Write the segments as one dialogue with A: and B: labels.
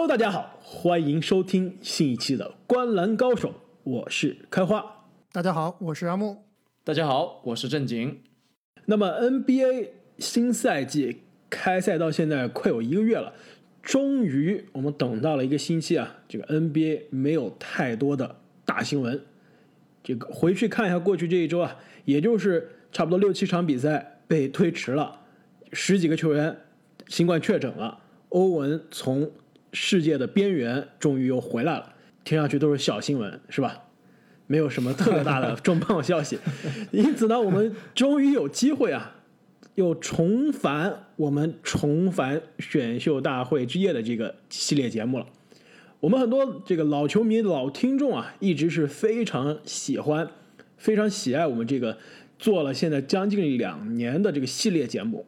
A: Hello，大家好，欢迎收听新一期的《观篮高手》，我是开花。
B: 大家好，我是阿木。
C: 大家好，我是正经。
A: 那么 NBA 新赛季开赛到现在快有一个月了，终于我们等到了一个星期啊，这个 NBA 没有太多的大新闻。这个回去看一下过去这一周啊，也就是差不多六七场比赛被推迟了，十几个球员新冠确诊了，欧文从世界的边缘终于又回来了，听上去都是小新闻，是吧？没有什么特别大的重磅消息，因此呢，我们终于有机会啊，又重返我们重返选秀大会之夜的这个系列节目了。我们很多这个老球迷、老听众啊，一直是非常喜欢、非常喜爱我们这个做了现在将近两年的这个系列节目。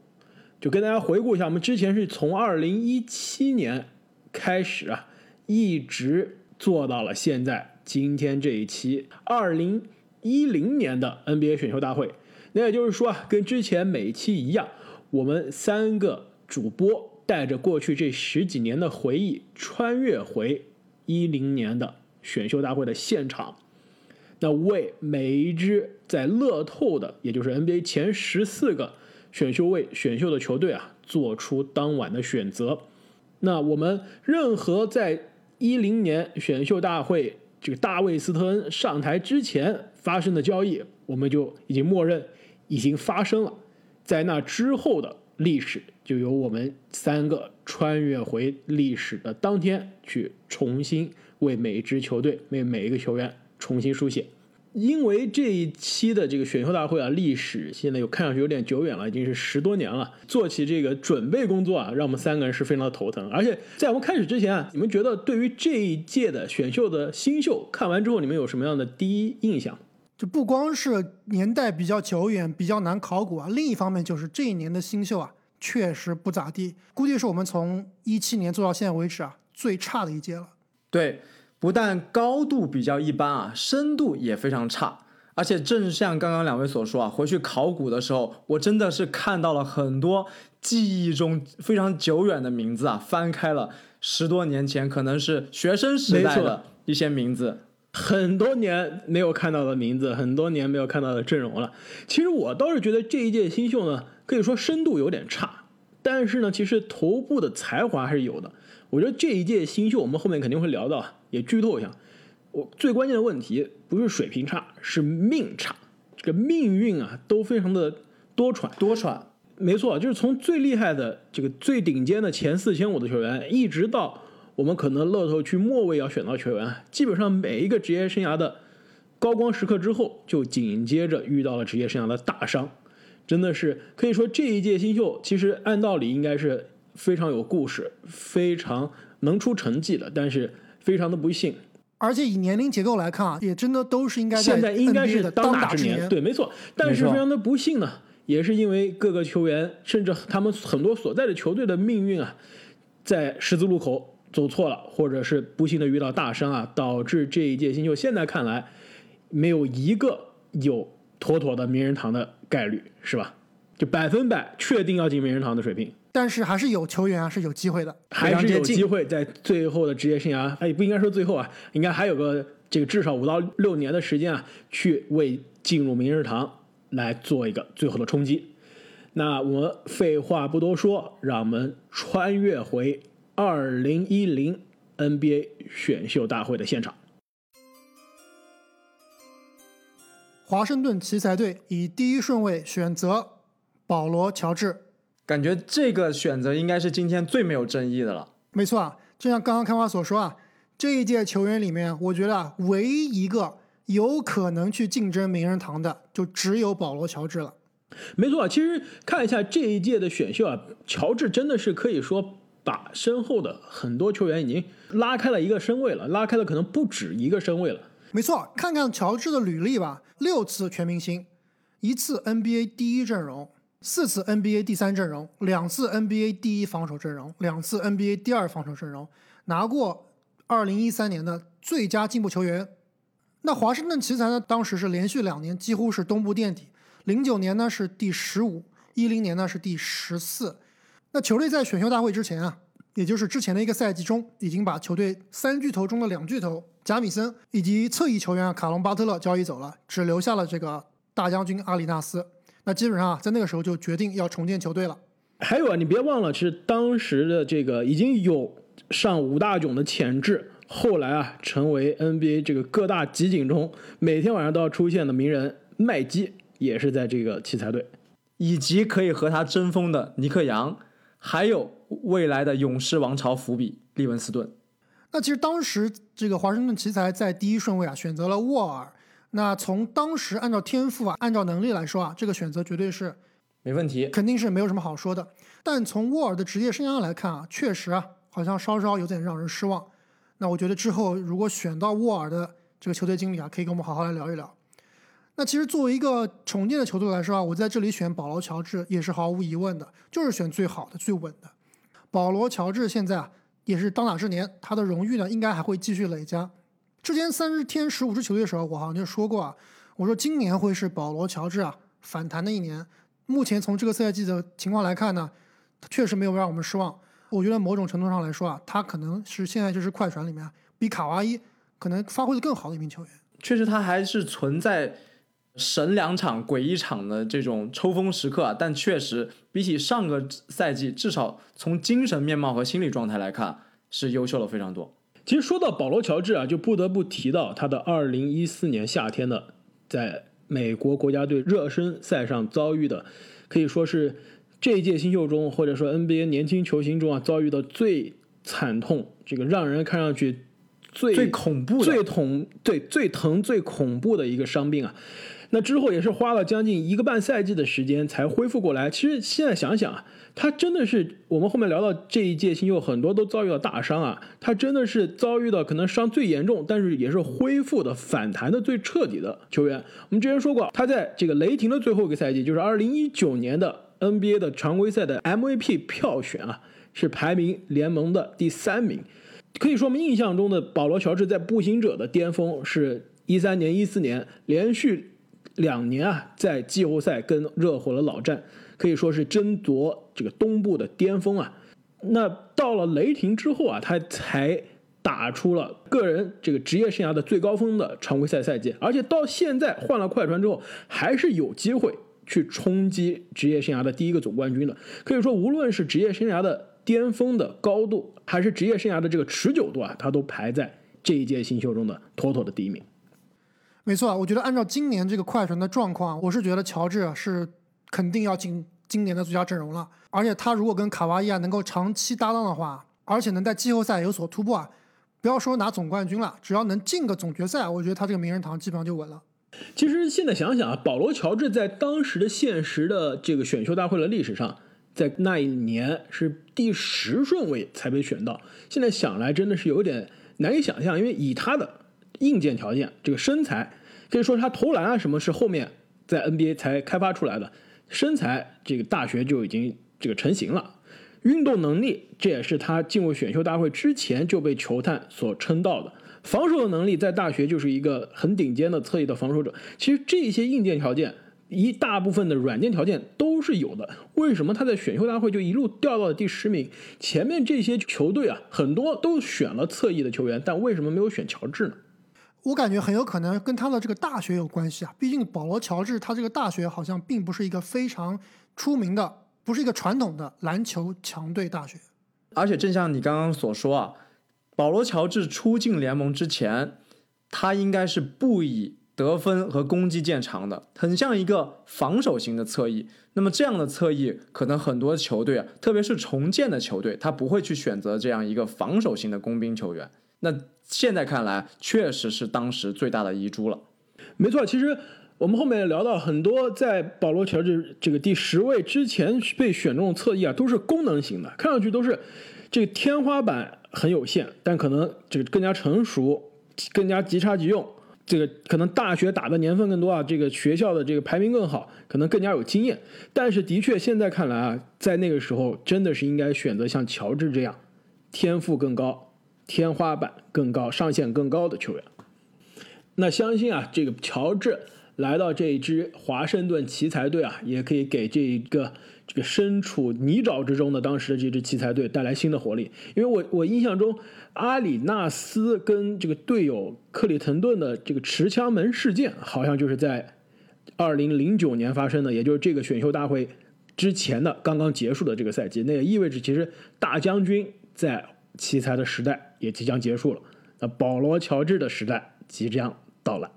A: 就跟大家回顾一下，我们之前是从二零一七年开始啊，一直做到了现在。今天这一期二零一零年的 NBA 选秀大会，那也就是说啊，跟之前每期一样，我们三个主播带着过去这十几年的回忆，穿越回一零年的选秀大会的现场，那为每一支在乐透的，也就是 NBA 前十四个选秀位选秀的球队啊，做出当晚的选择。那我们任何在一零年选秀大会。这个大卫斯特恩上台之前发生的交易，我们就已经默认已经发生了。在那之后的历史，就由我们三个穿越回历史的当天，去重新为每一支球队、为每一个球员重新书写。因为这一期的这个选秀大会啊，历史现在又看上去有点久远了，已经是十多年了。做起这个准备工作啊，让我们三个人是非常的头疼。而且在我们开始之前啊，你们觉得对于这一届的选秀的新秀，看完之后你们有什么样的第一印象？
B: 就不光是年代比较久远、比较难考古啊，另一方面就是这一年的新秀啊，确实不咋地，估计是我们从一七年做到现在为止啊最差的一届了。
C: 对。不但高度比较一般啊，深度也非常差。而且正像刚刚两位所说啊，回去考古的时候，我真的是看到了很多记忆中非常久远的名字啊，翻开了十多年前可能是学生时代的一些名字，
A: 很多年没有看到的名字，很多年没有看到的阵容了。其实我倒是觉得这一届新秀呢，可以说深度有点差，但是呢，其实头部的才华还是有的。我觉得这一届新秀，我们后面肯定会聊到，也剧透一下。我最关键的问题不是水平差，是命差。这个命运啊，都非常的多舛
C: 多舛。
A: 没错，就是从最厉害的这个最顶尖的前四千五的球员，一直到我们可能乐透区末位要选到球员，基本上每一个职业生涯的高光时刻之后，就紧接着遇到了职业生涯的大伤。真的是可以说，这一届新秀其实按道理应该是。非常有故事，非常能出成绩的，但是非常的不幸。
B: 而且以年龄结构来看啊，也真的都是应该
A: 现在应该是
B: 当
A: 打之
B: 年。
A: 对，没错。但是非常的不幸呢，也是因为各个球员，甚至他们很多所在的球队的命运啊，在十字路口走错了，或者是不幸的遇到大伤啊，导致这一届新秀现在看来没有一个有妥妥的名人堂的概率，是吧？就百分百确定要进名人堂的水平。
B: 但是还是有球员啊是有机会的，
A: 还是有机会在最后的职业生涯，哎，不应该说最后啊，应该还有个这个至少五到六年的时间啊，去为进入明日堂来做一个最后的冲击。那我们废话不多说，让我们穿越回二零一零 NBA 选秀大会的现场。
B: 华盛顿奇才队以第一顺位选择保罗·乔治。
C: 感觉这个选择应该是今天最没有争议的了。
B: 没错啊，就像刚刚开花所说啊，这一届球员里面，我觉得唯一一个有可能去竞争名人堂的，就只有保罗·乔治了。
A: 没错，其实看一下这一届的选秀啊，乔治真的是可以说把身后的很多球员已经拉开了一个身位了，拉开了可能不止一个身位了。
B: 没错，看看乔治的履历吧，六次全明星，一次 NBA 第一阵容。四次 NBA 第三阵容，两次 NBA 第一防守阵容，两次 NBA 第二防守阵容，拿过2013年的最佳进步球员。那华盛顿奇才呢？当时是连续两年几乎是东部垫底。零九年呢是第十五，一零年呢是第十四。那球队在选秀大会之前啊，也就是之前的一个赛季中，已经把球队三巨头中的两巨头贾米森以及侧翼球员卡隆巴特勒交易走了，只留下了这个大将军阿里纳斯。那基本上啊，在那个时候就决定要重建球队了。
A: 还有啊，你别忘了，其实当时的这个已经有上五大囧的潜质，后来啊，成为 NBA 这个各大集锦中每天晚上都要出现的名人麦基，也是在这个奇才队。
C: 以及可以和他争锋的尼克杨，还有未来的勇士王朝伏笔利文斯顿。
B: 那其实当时这个华盛顿奇才在第一顺位啊选择了沃尔。那从当时按照天赋啊，按照能力来说啊，这个选择绝对是
C: 没问题，
B: 肯定是没有什么好说的。但从沃尔的职业生涯来看啊，确实啊，好像稍稍有点让人失望。那我觉得之后如果选到沃尔的这个球队经理啊，可以跟我们好好来聊一聊。那其实作为一个重建的球队来说啊，我在这里选保罗·乔治也是毫无疑问的，就是选最好的、最稳的。保罗·乔治现在啊也是当打之年，他的荣誉呢应该还会继续累加。之前三十天十五支球队的时候，我好像就说过啊，我说今年会是保罗·乔治啊反弹的一年。目前从这个赛季的情况来看呢，确实没有让我们失望。我觉得某种程度上来说啊，他可能是现在这支快船里面比卡哇伊可能发挥的更好的一名球员。
C: 确实，他还是存在。神两场鬼一场的这种抽风时刻啊，但确实比起上个赛季，至少从精神面貌和心理状态来看，是优秀了非常多。
A: 其实说到保罗·乔治啊，就不得不提到他的2014年夏天的在美国国家队热身赛上遭遇的，可以说是这一届新秀中或者说 NBA 年轻球星中啊遭遇的最惨痛，这个让人看上去最
C: 最恐怖、
A: 最痛、对最疼、最恐怖的一个伤病啊。那之后也是花了将近一个半赛季的时间才恢复过来。其实现在想想啊，他真的是我们后面聊到这一届新秀很多都遭遇了大伤啊，他真的是遭遇到可能伤最严重，但是也是恢复的反弹的最彻底的球员。我们之前说过，他在这个雷霆的最后一个赛季，就是二零一九年的 NBA 的常规赛的 MVP 票选啊，是排名联盟的第三名。可以说我们印象中的保罗乔治在步行者的巅峰是一三年、一四年连续。两年啊，在季后赛跟热火的老战，可以说是争夺这个东部的巅峰啊。那到了雷霆之后啊，他才打出了个人这个职业生涯的最高峰的常规赛赛季，而且到现在换了快船之后，还是有机会去冲击职业生涯的第一个总冠军的。可以说，无论是职业生涯的巅峰的高度，还是职业生涯的这个持久度啊，他都排在这一届新秀中的妥妥的第一名。
B: 没错，我觉得按照今年这个快船的状况，我是觉得乔治是肯定要进今年的最佳阵容了。而且他如果跟卡哇伊啊能够长期搭档的话，而且能在季后赛有所突破啊，不要说拿总冠军了，只要能进个总决赛，我觉得他这个名人堂基本上就稳了。
A: 其实现在想想啊，保罗乔治在当时的现实的这个选秀大会的历史上，在那一年是第十顺位才被选到。现在想来真的是有点难以想象，因为以他的硬件条件，这个身材。可以说他投篮啊什么是后面在 NBA 才开发出来的，身材这个大学就已经这个成型了，运动能力这也是他进入选秀大会之前就被球探所称道的，防守的能力在大学就是一个很顶尖的侧翼的防守者。其实这些硬件条件一大部分的软件条件都是有的，为什么他在选秀大会就一路掉到了第十名？前面这些球队啊很多都选了侧翼的球员，但为什么没有选乔治呢？
B: 我感觉很有可能跟他的这个大学有关系啊，毕竟保罗乔治他这个大学好像并不是一个非常出名的，不是一个传统的篮球强队大学。
C: 而且正像你刚刚所说啊，保罗乔治初进联盟之前，他应该是不以得分和攻击见长的，很像一个防守型的侧翼。那么这样的侧翼，可能很多球队啊，特别是重建的球队，他不会去选择这样一个防守型的工兵球员。那现在看来，确实是当时最大的遗珠了。
A: 没错，其实我们后面聊到很多，在保罗乔治这个第十位之前被选中的侧翼啊，都是功能型的，看上去都是这个天花板很有限，但可能这个更加成熟，更加即插即用。这个可能大学打的年份更多啊，这个学校的这个排名更好，可能更加有经验。但是的确，现在看来啊，在那个时候真的是应该选择像乔治这样，天赋更高。天花板更高、上限更高的球员，那相信啊，这个乔治来到这一支华盛顿奇才队啊，也可以给这一个这个身处泥沼之中的当时的这支奇才队带来新的活力。因为我我印象中，阿里纳斯跟这个队友克里滕顿的这个持枪门事件，好像就是在二零零九年发生的，也就是这个选秀大会之前的刚刚结束的这个赛季。那也意味着，其实大将军在奇才的时代也即将结束了，那保罗乔治的时代即将到来。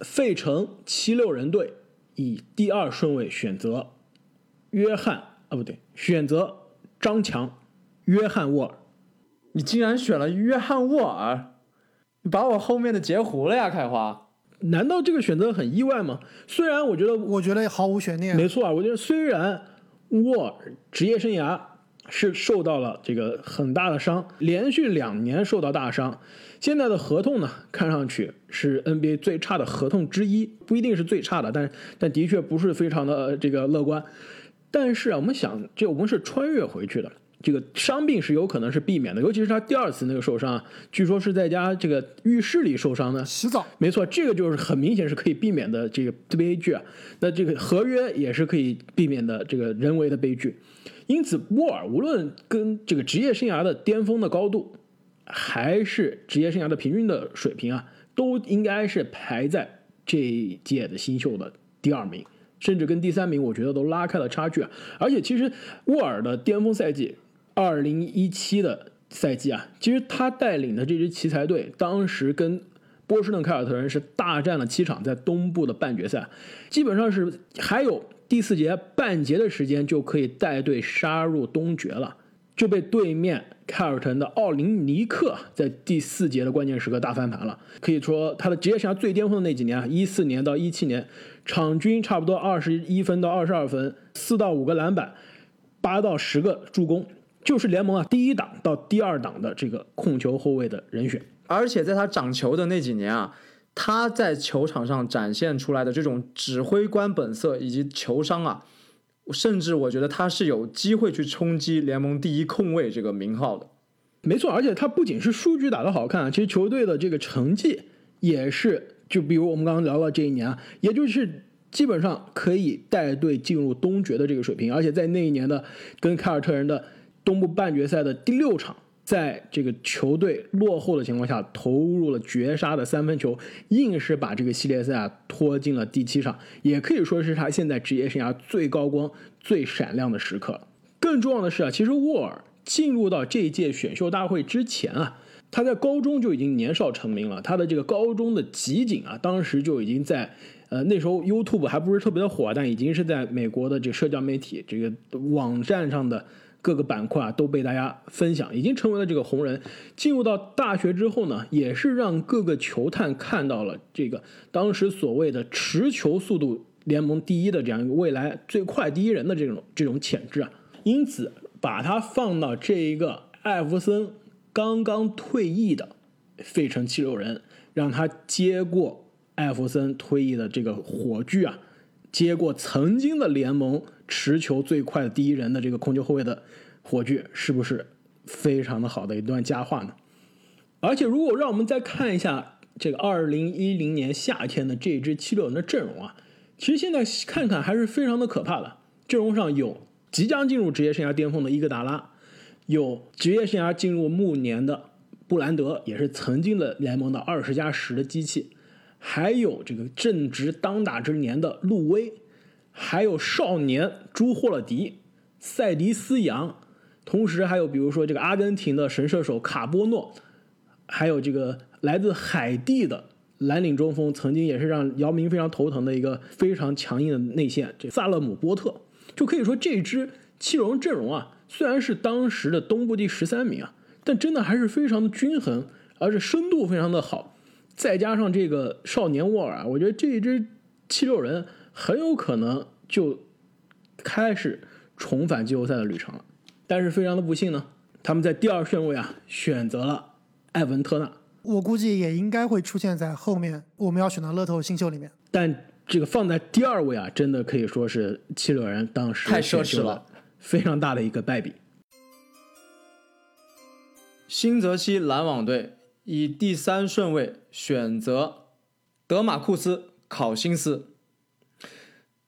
A: 费城七六人队以第二顺位选择约翰啊，不对，选择张强、约翰沃尔。
C: 你竟然选了约翰沃尔，你把我后面的截胡了呀，开花！
A: 难道这个选择很意外吗？虽然我觉得，
B: 我觉得毫无悬念。
A: 没错啊，我觉得虽然沃尔职业生涯是受到了这个很大的伤，连续两年受到大伤。现在的合同呢，看上去是 NBA 最差的合同之一，不一定是最差的，但但的确不是非常的这个乐观。但是啊，我们想，这我们是穿越回去的，这个伤病是有可能是避免的，尤其是他第二次那个受伤，据说是在家这个浴室里受伤的，
B: 洗澡。
A: 没错，这个就是很明显是可以避免的这个悲剧啊。那这个合约也是可以避免的这个人为的悲剧。因此，沃尔无论跟这个职业生涯的巅峰的高度。还是职业生涯的平均的水平啊，都应该是排在这一届的新秀的第二名，甚至跟第三名，我觉得都拉开了差距啊。而且其实沃尔的巅峰赛季，二零一七的赛季啊，其实他带领的这支奇才队，当时跟波士顿凯尔特人是大战了七场，在东部的半决赛，基本上是还有第四节半节的时间就可以带队杀入东决了。就被对面凯尔特人的奥林尼克在第四节的关键时刻大翻盘了。可以说，他的职业生涯最巅峰的那几年啊，一四年到一七年，场均差不多二十一分到二十二分，四到五个篮板，八到十个助攻，就是联盟啊第一档到第二档的这个控球后卫的人选。
C: 而且在他掌球的那几年啊，他在球场上展现出来的这种指挥官本色以及球商啊。甚至我觉得他是有机会去冲击联盟第一控卫这个名号的，
A: 没错。而且他不仅是数据打得好看，其实球队的这个成绩也是，就比如我们刚刚聊到这一年啊，也就是基本上可以带队进入东决的这个水平。而且在那一年的跟凯尔特人的东部半决赛的第六场。在这个球队落后的情况下，投入了绝杀的三分球，硬是把这个系列赛啊拖进了第七场，也可以说是他现在职业生涯最高光、最闪亮的时刻。更重要的是啊，其实沃尔进入到这一届选秀大会之前啊，他在高中就已经年少成名了。他的这个高中的集锦啊，当时就已经在呃那时候 YouTube 还不是特别的火，但已经是在美国的这个社交媒体这个网站上的。各个板块啊都被大家分享，已经成为了这个红人。进入到大学之后呢，也是让各个球探看到了这个当时所谓的持球速度联盟第一的这样一个未来最快第一人的这种这种潜质啊。因此，把他放到这一个艾弗森刚刚退役的费城七六人，让他接过艾弗森退役的这个火炬啊，接过曾经的联盟。持球最快的第一人的这个控球后卫的火炬，是不是非常的好的一段佳话呢？而且，如果让我们再看一下这个二零一零年夏天的这支七六人的阵容啊，其实现在看看还是非常的可怕的。阵容上有即将进入职业生涯巅峰的伊戈达拉，有职业生涯进入暮年的布兰德，也是曾经的联盟的二十加十的机器，还有这个正值当打之年的路威。还有少年朱霍勒迪、塞迪斯扬，同时还有比如说这个阿根廷的神射手卡波诺，还有这个来自海地的蓝领中锋，曾经也是让姚明非常头疼的一个非常强硬的内线，这萨勒姆波特，就可以说这支七龙阵容啊，虽然是当时的东部第十三名啊，但真的还是非常的均衡，而且深度非常的好，再加上这个少年沃尔啊，我觉得这一支七六人。很有可能就开始重返季后赛的旅程了，但是非常的不幸呢，他们在第二顺位啊选择了艾文特纳，
B: 我估计也应该会出现在后面我们要选的乐透新秀里面。
A: 但这个放在第二位啊，真的可以说是七六人当时
C: 太奢侈了，
A: 非常大的一个败笔。
C: 新泽西篮网队以第三顺位选择德马库斯·考辛斯。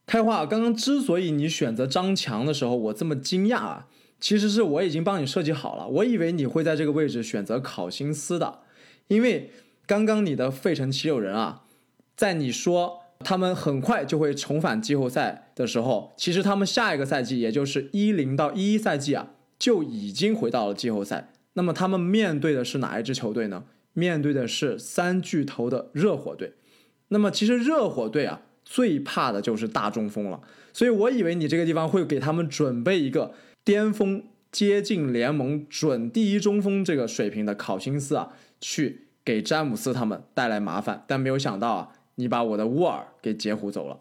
C: 开话，刚刚之所以你选择张强的时候，我这么惊讶啊，其实是我已经帮你设计好了。我以为你会在这个位置选择考辛斯的，因为刚刚你的费城七六人啊，在你说他们很快就会重返季后赛的时候，其实他们下一个赛季，也就是一零到一一赛季啊，就已经回到了季后赛。那么他们面对的是哪一支球队呢？面对的是三巨头的热火队。那么其实热火队啊。最怕的就是大中锋了，所以我以为你这个地方会给他们准备一个巅峰接近联盟准第一中锋这个水平的考辛斯啊，去给詹姆斯他们带来麻烦，但没有想到啊，你把我的沃尔给截胡走了。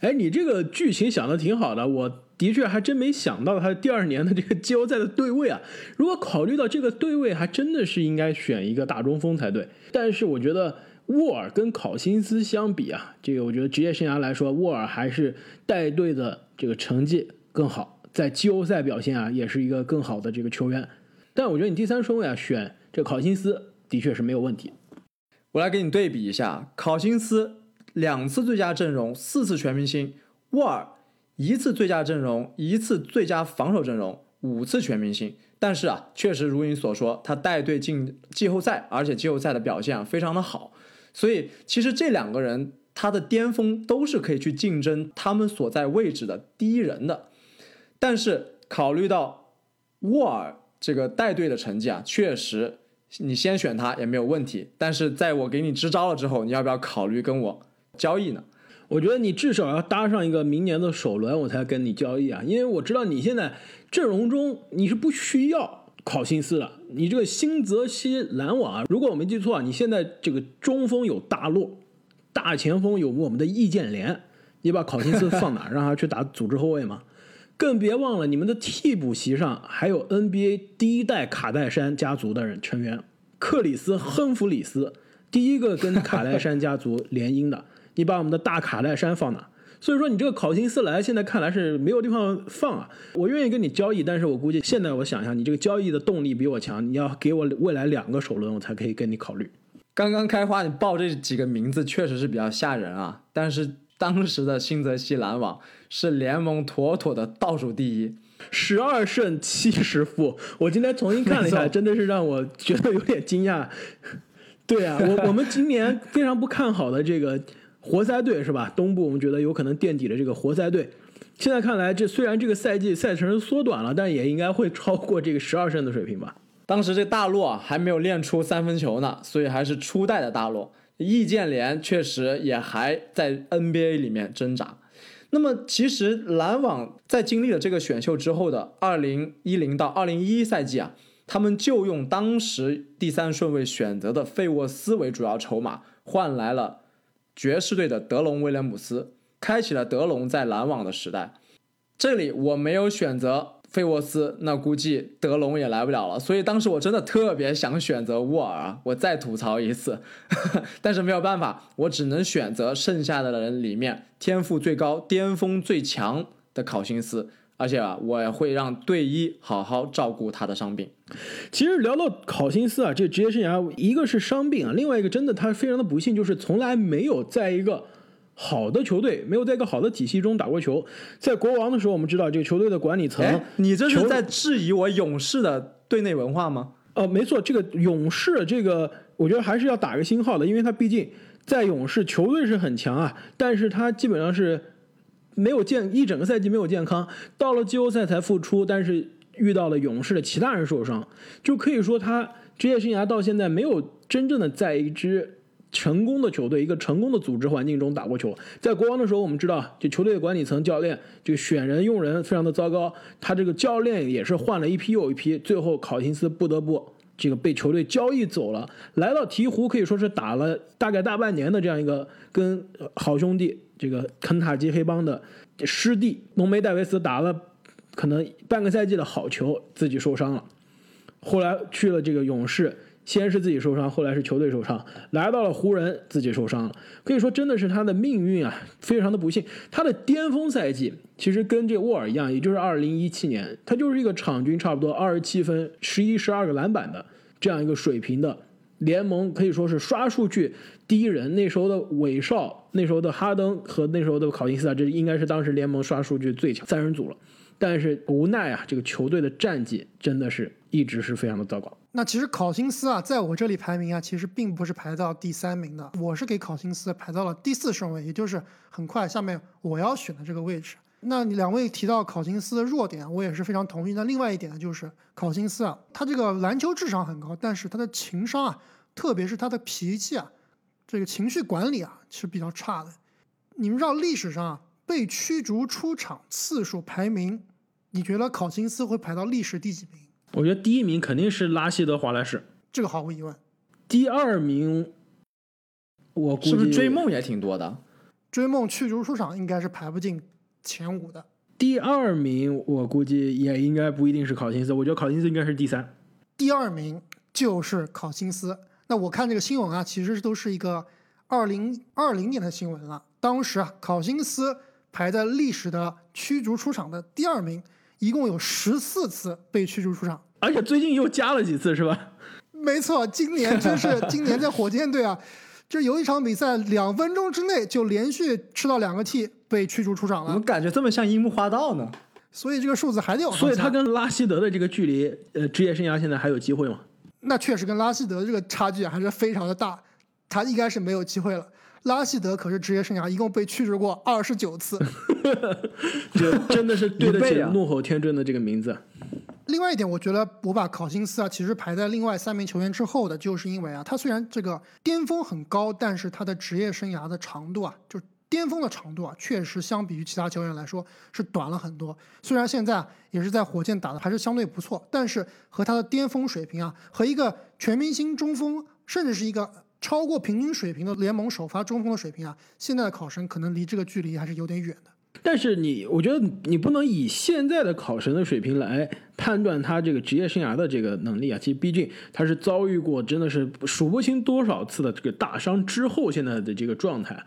A: 哎，你这个剧情想的挺好的，我的确还真没想到他第二年的这个季后赛的对位啊。如果考虑到这个对位，还真的是应该选一个大中锋才对。但是我觉得。沃尔跟考辛斯相比啊，这个我觉得职业生涯来说，沃尔还是带队的这个成绩更好，在季后赛表现啊，也是一个更好的这个球员。但我觉得你第三顺位啊，选这考辛斯的确是没有问题。
C: 我来给你对比一下，考辛斯两次最佳阵容，四次全明星；沃尔一次最佳阵容，一次最佳防守阵容，五次全明星。但是啊，确实如你所说，他带队进季后赛，而且季后赛的表现啊非常的好。所以，其实这两个人他的巅峰都是可以去竞争他们所在位置的第一人的。但是，考虑到沃尔这个带队的成绩啊，确实你先选他也没有问题。但是，在我给你支招了之后，你要不要考虑跟我交易呢？
A: 我觉得你至少要搭上一个明年的首轮，我才跟你交易啊，因为我知道你现在阵容中你是不需要。考辛斯了，你这个新泽西篮网啊，如果我没记错啊，你现在这个中锋有大洛，大前锋有我们的易建联，你把考辛斯放哪，让他去打组织后卫吗？更别忘了你们的替补席上还有 NBA 第一代卡戴珊家族的人成员克里斯亨弗里斯，第一个跟卡戴珊家族联姻的，你把我们的大卡戴珊放哪？所以说你这个考辛斯来，现在看来是没有地方放啊。我愿意跟你交易，但是我估计现在我想一下，你这个交易的动力比我强，你要给我未来两个首轮，我才可以跟你考虑。
C: 刚刚开花，你报这几个名字确实是比较吓人啊。但是当时的新泽西篮网是联盟妥妥的倒数第一，
A: 十二胜七十负。我今天重新看了一下，真的是让我觉得有点惊讶。对啊，我我们今年非常不看好的这个。活塞队是吧？东部我们觉得有可能垫底的这个活塞队，现在看来，这虽然这个赛季赛程缩短了，但也应该会超过这个十二胜的水平吧。
C: 当时这大洛还没有练出三分球呢，所以还是初代的大洛。易建联确实也还在 NBA 里面挣扎。那么其实篮网在经历了这个选秀之后的二零一零到二零一一赛季啊，他们就用当时第三顺位选择的费沃斯为主要筹码，换来了。爵士队的德隆威廉姆斯开启了德隆在篮网的时代。这里我没有选择费沃斯，那估计德隆也来不了了。所以当时我真的特别想选择沃尔！我再吐槽一次，但是没有办法，我只能选择剩下的人里面天赋最高、巅峰最强的考辛斯。而且啊，我也会让队医好好照顾他的伤病。
A: 其实聊到考辛斯啊，这职业生涯一个是伤病啊，另外一个真的他非常的不幸，就是从来没有在一个好的球队，没有在一个好的体系中打过球。在国王的时候，我们知道这个球队的管理层，
C: 你这是在质疑我勇士的队内文化吗？
A: 呃，没错，这个勇士这个我觉得还是要打个星号的，因为他毕竟在勇士球队是很强啊，但是他基本上是。没有健一整个赛季没有健康，到了季后赛才复出，但是遇到了勇士的其他人受伤，就可以说他职业生涯到现在没有真正的在一支成功的球队、一个成功的组织环境中打过球。在国王的时候，我们知道，就球队的管理层、教练，就选人用人非常的糟糕，他这个教练也是换了一批又一批，最后考辛斯不得不这个被球队交易走了，来到鹈鹕可以说是打了大概大半年的这样一个跟好兄弟。这个肯塔基黑帮的师弟浓眉戴维斯打了可能半个赛季的好球，自己受伤了。后来去了这个勇士，先是自己受伤，后来是球队受伤，来到了湖人，自己受伤了。可以说真的是他的命运啊，非常的不幸。他的巅峰赛季其实跟这沃尔一样，也就是二零一七年，他就是一个场均差不多二十七分、十一、十二个篮板的这样一个水平的联盟可以说是刷数据第一人。那时候的韦少，那时候的哈登和那时候的考辛斯啊，这应该是当时联盟刷数据最强三人组了。但是无奈啊，这个球队的战绩真的是一直是非常的糟糕。
B: 那其实考辛斯啊，在我这里排名啊，其实并不是排到第三名的，我是给考辛斯排到了第四顺位，也就是很快下面我要选的这个位置。那两位提到考辛斯的弱点，我也是非常同意。那另外一点呢，就是考辛斯啊，他这个篮球智商很高，但是他的情商啊，特别是他的脾气啊，这个情绪管理啊是比较差的。你们知道历史上啊，被驱逐出场次数排名，你觉得考辛斯会排到历史第几名？
A: 我觉得第一名肯定是拉希德华莱士，
B: 这个毫无疑问。
A: 第二名，我估计
C: 是不是追梦也挺多的？
B: 追梦驱逐出场应该是排不进前五的。
A: 第二名我估计也应该不一定是考辛斯，我觉得考辛斯应该是第三。
B: 第二名就是考辛斯。那我看这个新闻啊，其实都是一个二零二零年的新闻了。当时啊，考辛斯排在历史的驱逐出场的第二名，一共有十四次被驱逐出场。
A: 而且最近又加了几次，是吧？
B: 没错，今年真是今年在火箭队啊，就有一场比赛两分钟之内就连续吃到两个 T 被驱逐出场了
C: 怎么，感觉这么像樱木花道呢？
B: 所以这个数字还得往上
A: 所以他跟拉希德的这个距离，呃，职业生涯现在还有机会吗？
B: 那确实跟拉希德这个差距还是非常的大，他应该是没有机会了。拉希德可是职业生涯一共被驱逐过二十九次。
A: 这真的是对得 起怒吼天尊的这个名字。
B: 另外一点，我觉得我把考辛斯啊，其实排在另外三名球员之后的，就是因为啊，他虽然这个巅峰很高，但是他的职业生涯的长度啊，就巅峰的长度啊，确实相比于其他球员来说是短了很多。虽然现在也是在火箭打的还是相对不错，但是和他的巅峰水平啊，和一个全明星中锋，甚至是一个超过平均水平的联盟首发中锋的水平啊，现在的考生可能离这个距离还是有点远的。
A: 但是你，我觉得你不能以现在的考神的水平来判断他这个职业生涯的这个能力啊。其实毕竟他是遭遇过真的是数不清多少次的这个大伤之后，现在的这个状态。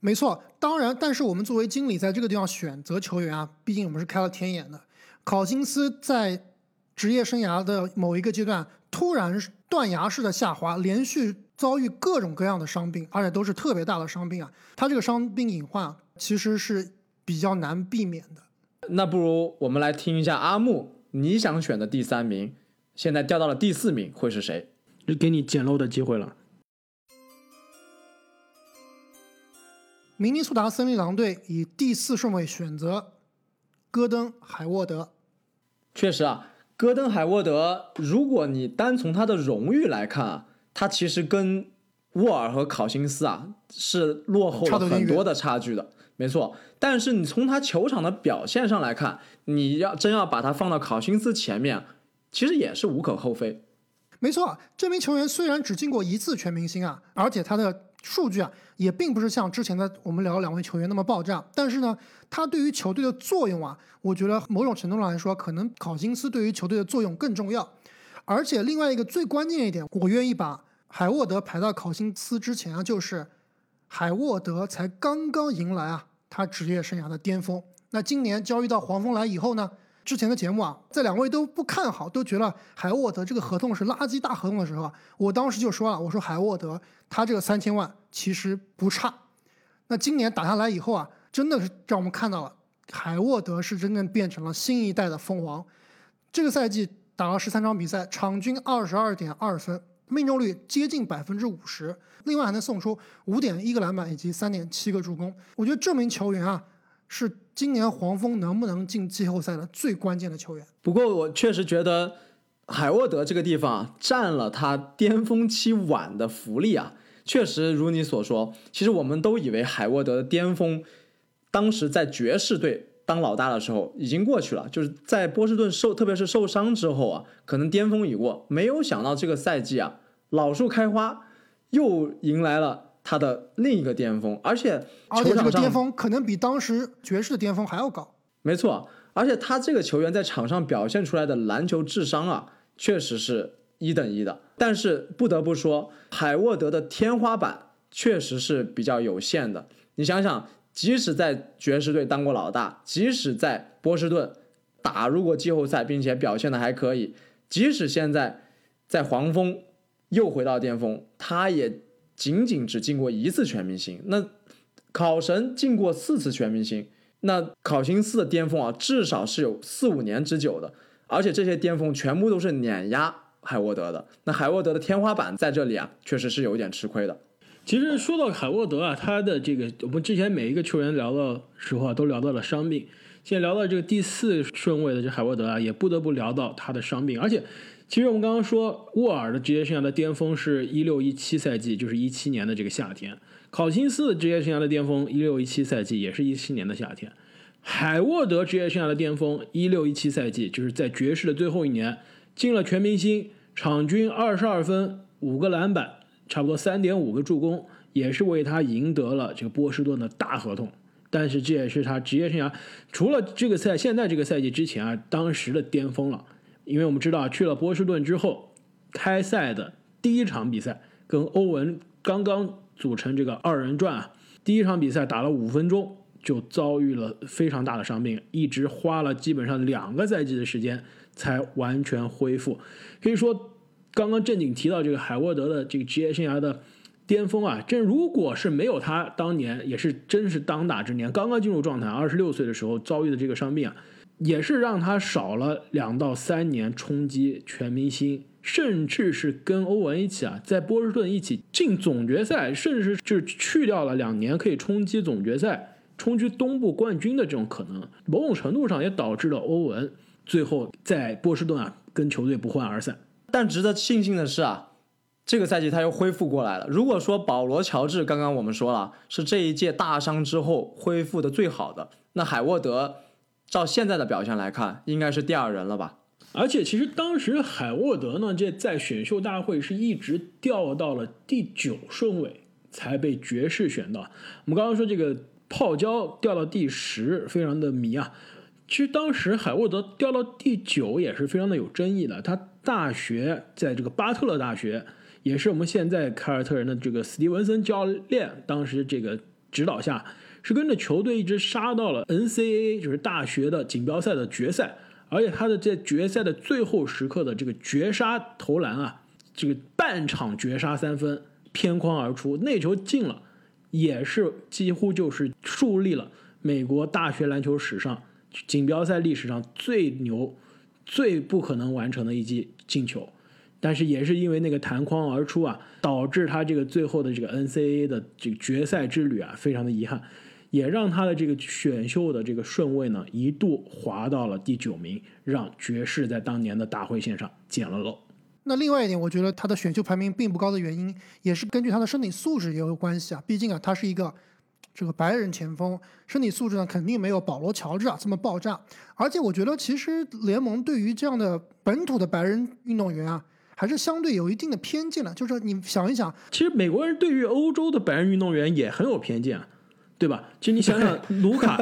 B: 没错，当然，但是我们作为经理，在这个地方选择球员啊，毕竟我们是开了天眼的。考辛斯在职业生涯的某一个阶段突然断崖式的下滑，连续遭遇各种各样的伤病，而且都是特别大的伤病啊。他这个伤病隐患啊其实是比较难避免的。
C: 那不如我们来听一下阿木，你想选的第三名，现在掉到了第四名，会是谁？
A: 就给你捡漏的机会了。
B: 明尼苏达森林狼队以第四顺位选择戈登·海沃德。
C: 确实啊，戈登·海沃德，如果你单从他的荣誉来看啊，他其实跟沃尔和考辛斯啊是落后了很多的差距的，没错。但是你从他球场的表现上来看，你要真要把他放到考辛斯前面，其实也是无可厚非。
B: 没错，这名球员虽然只进过一次全明星啊，而且他的数据啊也并不是像之前的我们聊的两位球员那么爆炸，但是呢，他对于球队的作用啊，我觉得某种程度上来说，可能考辛斯对于球队的作用更重要。而且另外一个最关键一点，我愿意把海沃德排到考辛斯之前啊，就是海沃德才刚刚迎来啊他职业生涯的巅峰。那今年交易到黄蜂来以后呢，之前的节目啊，在两位都不看好，都觉得海沃德这个合同是垃圾大合同的时候啊，我当时就说了，我说海沃德他这个三千万其实不差。那今年打下来以后啊，真的是让我们看到了海沃德是真正变成了新一代的蜂王。这个赛季打了十三场比赛，场均二十二点二分，命中率接近百分之五十，另外还能送出五点一个篮板以及三点七个助攻。我觉得这名球员啊，是今年黄蜂能不能进季后赛的最关键的球员。
C: 不过我确实觉得海沃德这个地方啊，占了他巅峰期晚的福利啊。确实如你所说，其实我们都以为海沃德的巅峰，当时在爵士队当老大的时候已经过去了，就是在波士顿受，特别是受伤之后啊，可能巅峰已过。没有想到这个赛季啊，老树开花，又迎来了他的另一个巅峰，而且
B: 而且这
C: 球场上
B: 个巅峰可能比当时爵士的巅峰还要高。
C: 没错，而且他这个球员在场上表现出来的篮球智商啊，确实是一等一的。但是不得不说，海沃德的天花板确实是比较有限的。你想想，即使在爵士队当过老大，即使在波士顿打入过季后赛，并且表现的还可以，即使现在在黄蜂又回到巅峰，他也仅仅只进过一次全明星。那考神进过四次全明星，那考辛斯的巅峰啊，至少是有四五年之久的，而且这些巅峰全部都是碾压海沃德的。那海沃德的天花板在这里啊，确实是有点吃亏的。
A: 其实说到海沃德啊，他的这个我们之前每一个球员聊的时候啊，都聊到了伤病。现在聊到这个第四顺位的这海沃德啊，也不得不聊到他的伤病。而且，其实我们刚刚说沃尔的职业生涯的巅峰是一六一七赛季，就是一七年的这个夏天。考辛斯的职业生涯的巅峰，一六一七赛季也是一七年的夏天。海沃德职业生涯的巅峰，一六一七赛季就是在爵士的最后一年，进了全明星，场均二十二分，五个篮板，差不多三点五个助攻，也是为他赢得了这个波士顿的大合同。但是这也是他职业生涯除了这个赛现在这个赛季之前啊，当时的巅峰了。因为我们知道去了波士顿之后，开赛的第一场比赛跟欧文刚刚。组成这个二人转啊，第一场比赛打了五分钟就遭遇了非常大的伤病，一直花了基本上两个赛季的时间才完全恢复。可以说，刚刚正经提到这个海沃德的这个职业生涯的巅峰啊，这如果是没有他当年也是真是当打之年，刚刚进入状态，二十六岁的时候遭遇的这个伤病啊，也是让他少了两到三年冲击全明星。甚至是跟欧文一起啊，在波士顿一起进总决赛，甚至是就去掉了两年可以冲击总决赛、冲击东部冠军的这种可能，某种程度上也导致了欧文最后在波士顿啊跟球队不欢而散。
C: 但值得庆幸的是啊，这个赛季他又恢复过来了。如果说保罗·乔治刚刚我们说了是这一届大伤之后恢复的最好的，那海沃德照现在的表现来看，应该是第二人了吧？
A: 而且其实当时海沃德呢，这在选秀大会是一直掉到了第九顺位才被爵士选到。我们刚刚说这个泡椒掉到第十，非常的迷啊。其实当时海沃德掉到第九也是非常的有争议的。他大学在这个巴特勒大学，也是我们现在凯尔特人的这个史蒂文森教练当时这个指导下，是跟着球队一直杀到了 NCAA，就是大学的锦标赛的决赛。而且他的在决赛的最后时刻的这个绝杀投篮啊，这个半场绝杀三分偏框而出，那球进了，也是几乎就是树立了美国大学篮球史上锦标赛历史上最牛、最不可能完成的一记进球。但是也是因为那个弹框而出啊，导致他这个最后的这个 NCAA 的这个决赛之旅啊，非常的遗憾。也让他的这个选秀的这个顺位呢，一度滑到了第九名，让爵士在当年的大会线上捡了漏。
B: 那另外一点，我觉得他的选秀排名并不高的原因，也是根据他的身体素质也有关系啊。毕竟啊，他是一个这个白人前锋，身体素质呢肯定没有保罗乔治啊这么爆炸。而且我觉得，其实联盟对于这样的本土的白人运动员啊，还是相对有一定的偏见的。就是你想一想，
A: 其实美国人对于欧洲的白人运动员也很有偏见啊。对吧？其实你想想，卢卡，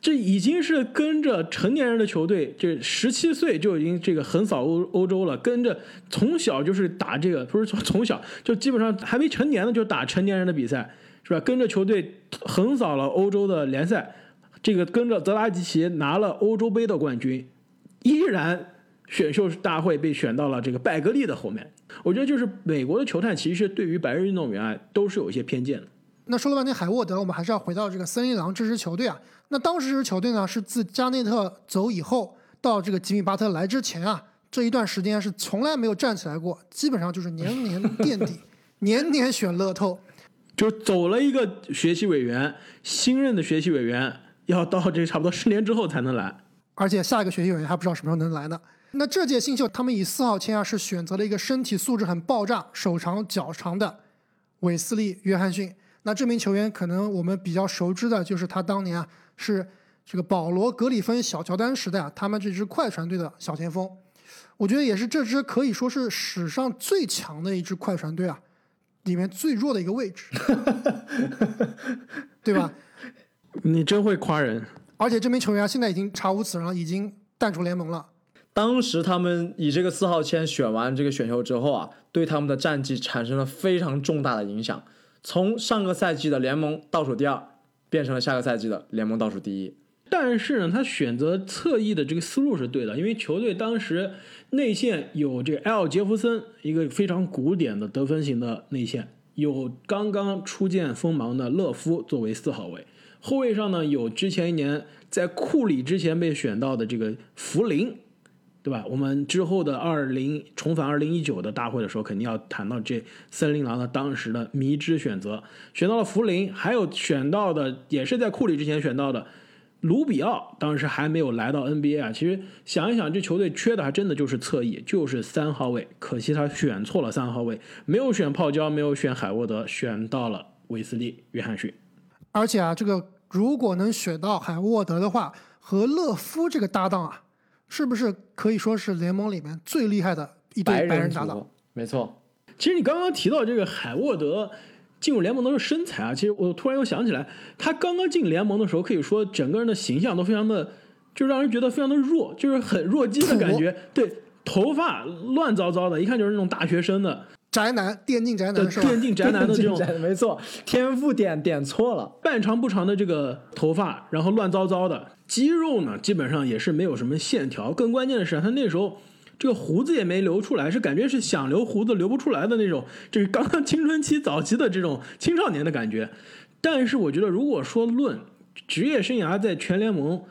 A: 这已经是跟着成年人的球队，这十七岁就已经这个横扫欧欧洲了，跟着从小就是打这个，不是从从小就基本上还没成年呢就打成年人的比赛，是吧？跟着球队横扫了欧洲的联赛，这个跟着泽拉吉奇拿了欧洲杯的冠军，依然选秀大会被选到了这个拜格利的后面。我觉得就是美国的球探其实对于白人运动员啊都是有一些偏见的。
B: 那说了半天海沃德，我们还是要回到这个森林狼这支球队啊。那当时这支球队呢，是自加内特走以后到这个吉米巴特来之前啊，这一段时间是从来没有站起来过，基本上就是年年垫底，年年选乐透，
A: 就走了一个学习委员，新任的学习委员要到这差不多十年之后才能来，
B: 而且下一个学习委员还不知道什么时候能来呢。那这届新秀他们以四号签啊，是选择了一个身体素质很爆炸、手长脚长的韦斯利·约翰逊。那这名球员可能我们比较熟知的就是他当年啊是这个保罗格里芬小乔丹时代啊他们这支快船队的小前锋，我觉得也是这支可以说是史上最强的一支快船队啊里面最弱的一个位置，对吧？
A: 你真会夸人。
B: 而且这名球员现在已经查无此人了，已经淡出联盟了。
C: 当时他们以这个四号签选完这个选秀之后啊，对他们的战绩产生了非常重大的影响。从上个赛季的联盟倒数第二，变成了下个赛季的联盟倒数第一。
A: 但是呢，他选择侧翼的这个思路是对的，因为球队当时内线有这个埃尔杰弗森，一个非常古典的得分型的内线，有刚刚初见锋芒的勒夫作为四号位，后卫上呢有之前一年在库里之前被选到的这个福林。对吧？我们之后的二零重返二零一九的大会的时候，肯定要谈到这森林狼的当时的迷之选择，选到了福林，还有选到的也是在库里之前选到的卢比奥，当时还没有来到 NBA 啊。其实想一想，这球队缺的还真的就是侧翼，就是三号位，可惜他选错了三号位，没有选泡椒，没有选海沃德，选到了韦斯利·约翰逊。
B: 而且啊，这个如果能选到海沃德的话，和勒夫这个搭档啊。是不是可以说是联盟里面最厉害的一对白人搭档？
C: 没错。
A: 其实你刚刚提到这个海沃德进入联盟的身材啊，其实我突然又想起来，他刚刚进联盟的时候，可以说整个人的形象都非常的，就让人觉得非常的弱，就是很弱鸡的感觉。对，头发乱糟糟的，一看就是那种大学生的
B: 宅男，电竞宅男是吧？
A: 电竞宅男的这种，
C: 没错，天赋点点错了，
A: 半长不长的这个头发，然后乱糟糟的。肌肉呢，基本上也是没有什么线条。更关键的是，他那时候这个胡子也没留出来，是感觉是想留胡子留不出来的那种，就是刚刚青春期早期的这种 青少年的感觉。但是我觉得，如果说论职业生涯在全联盟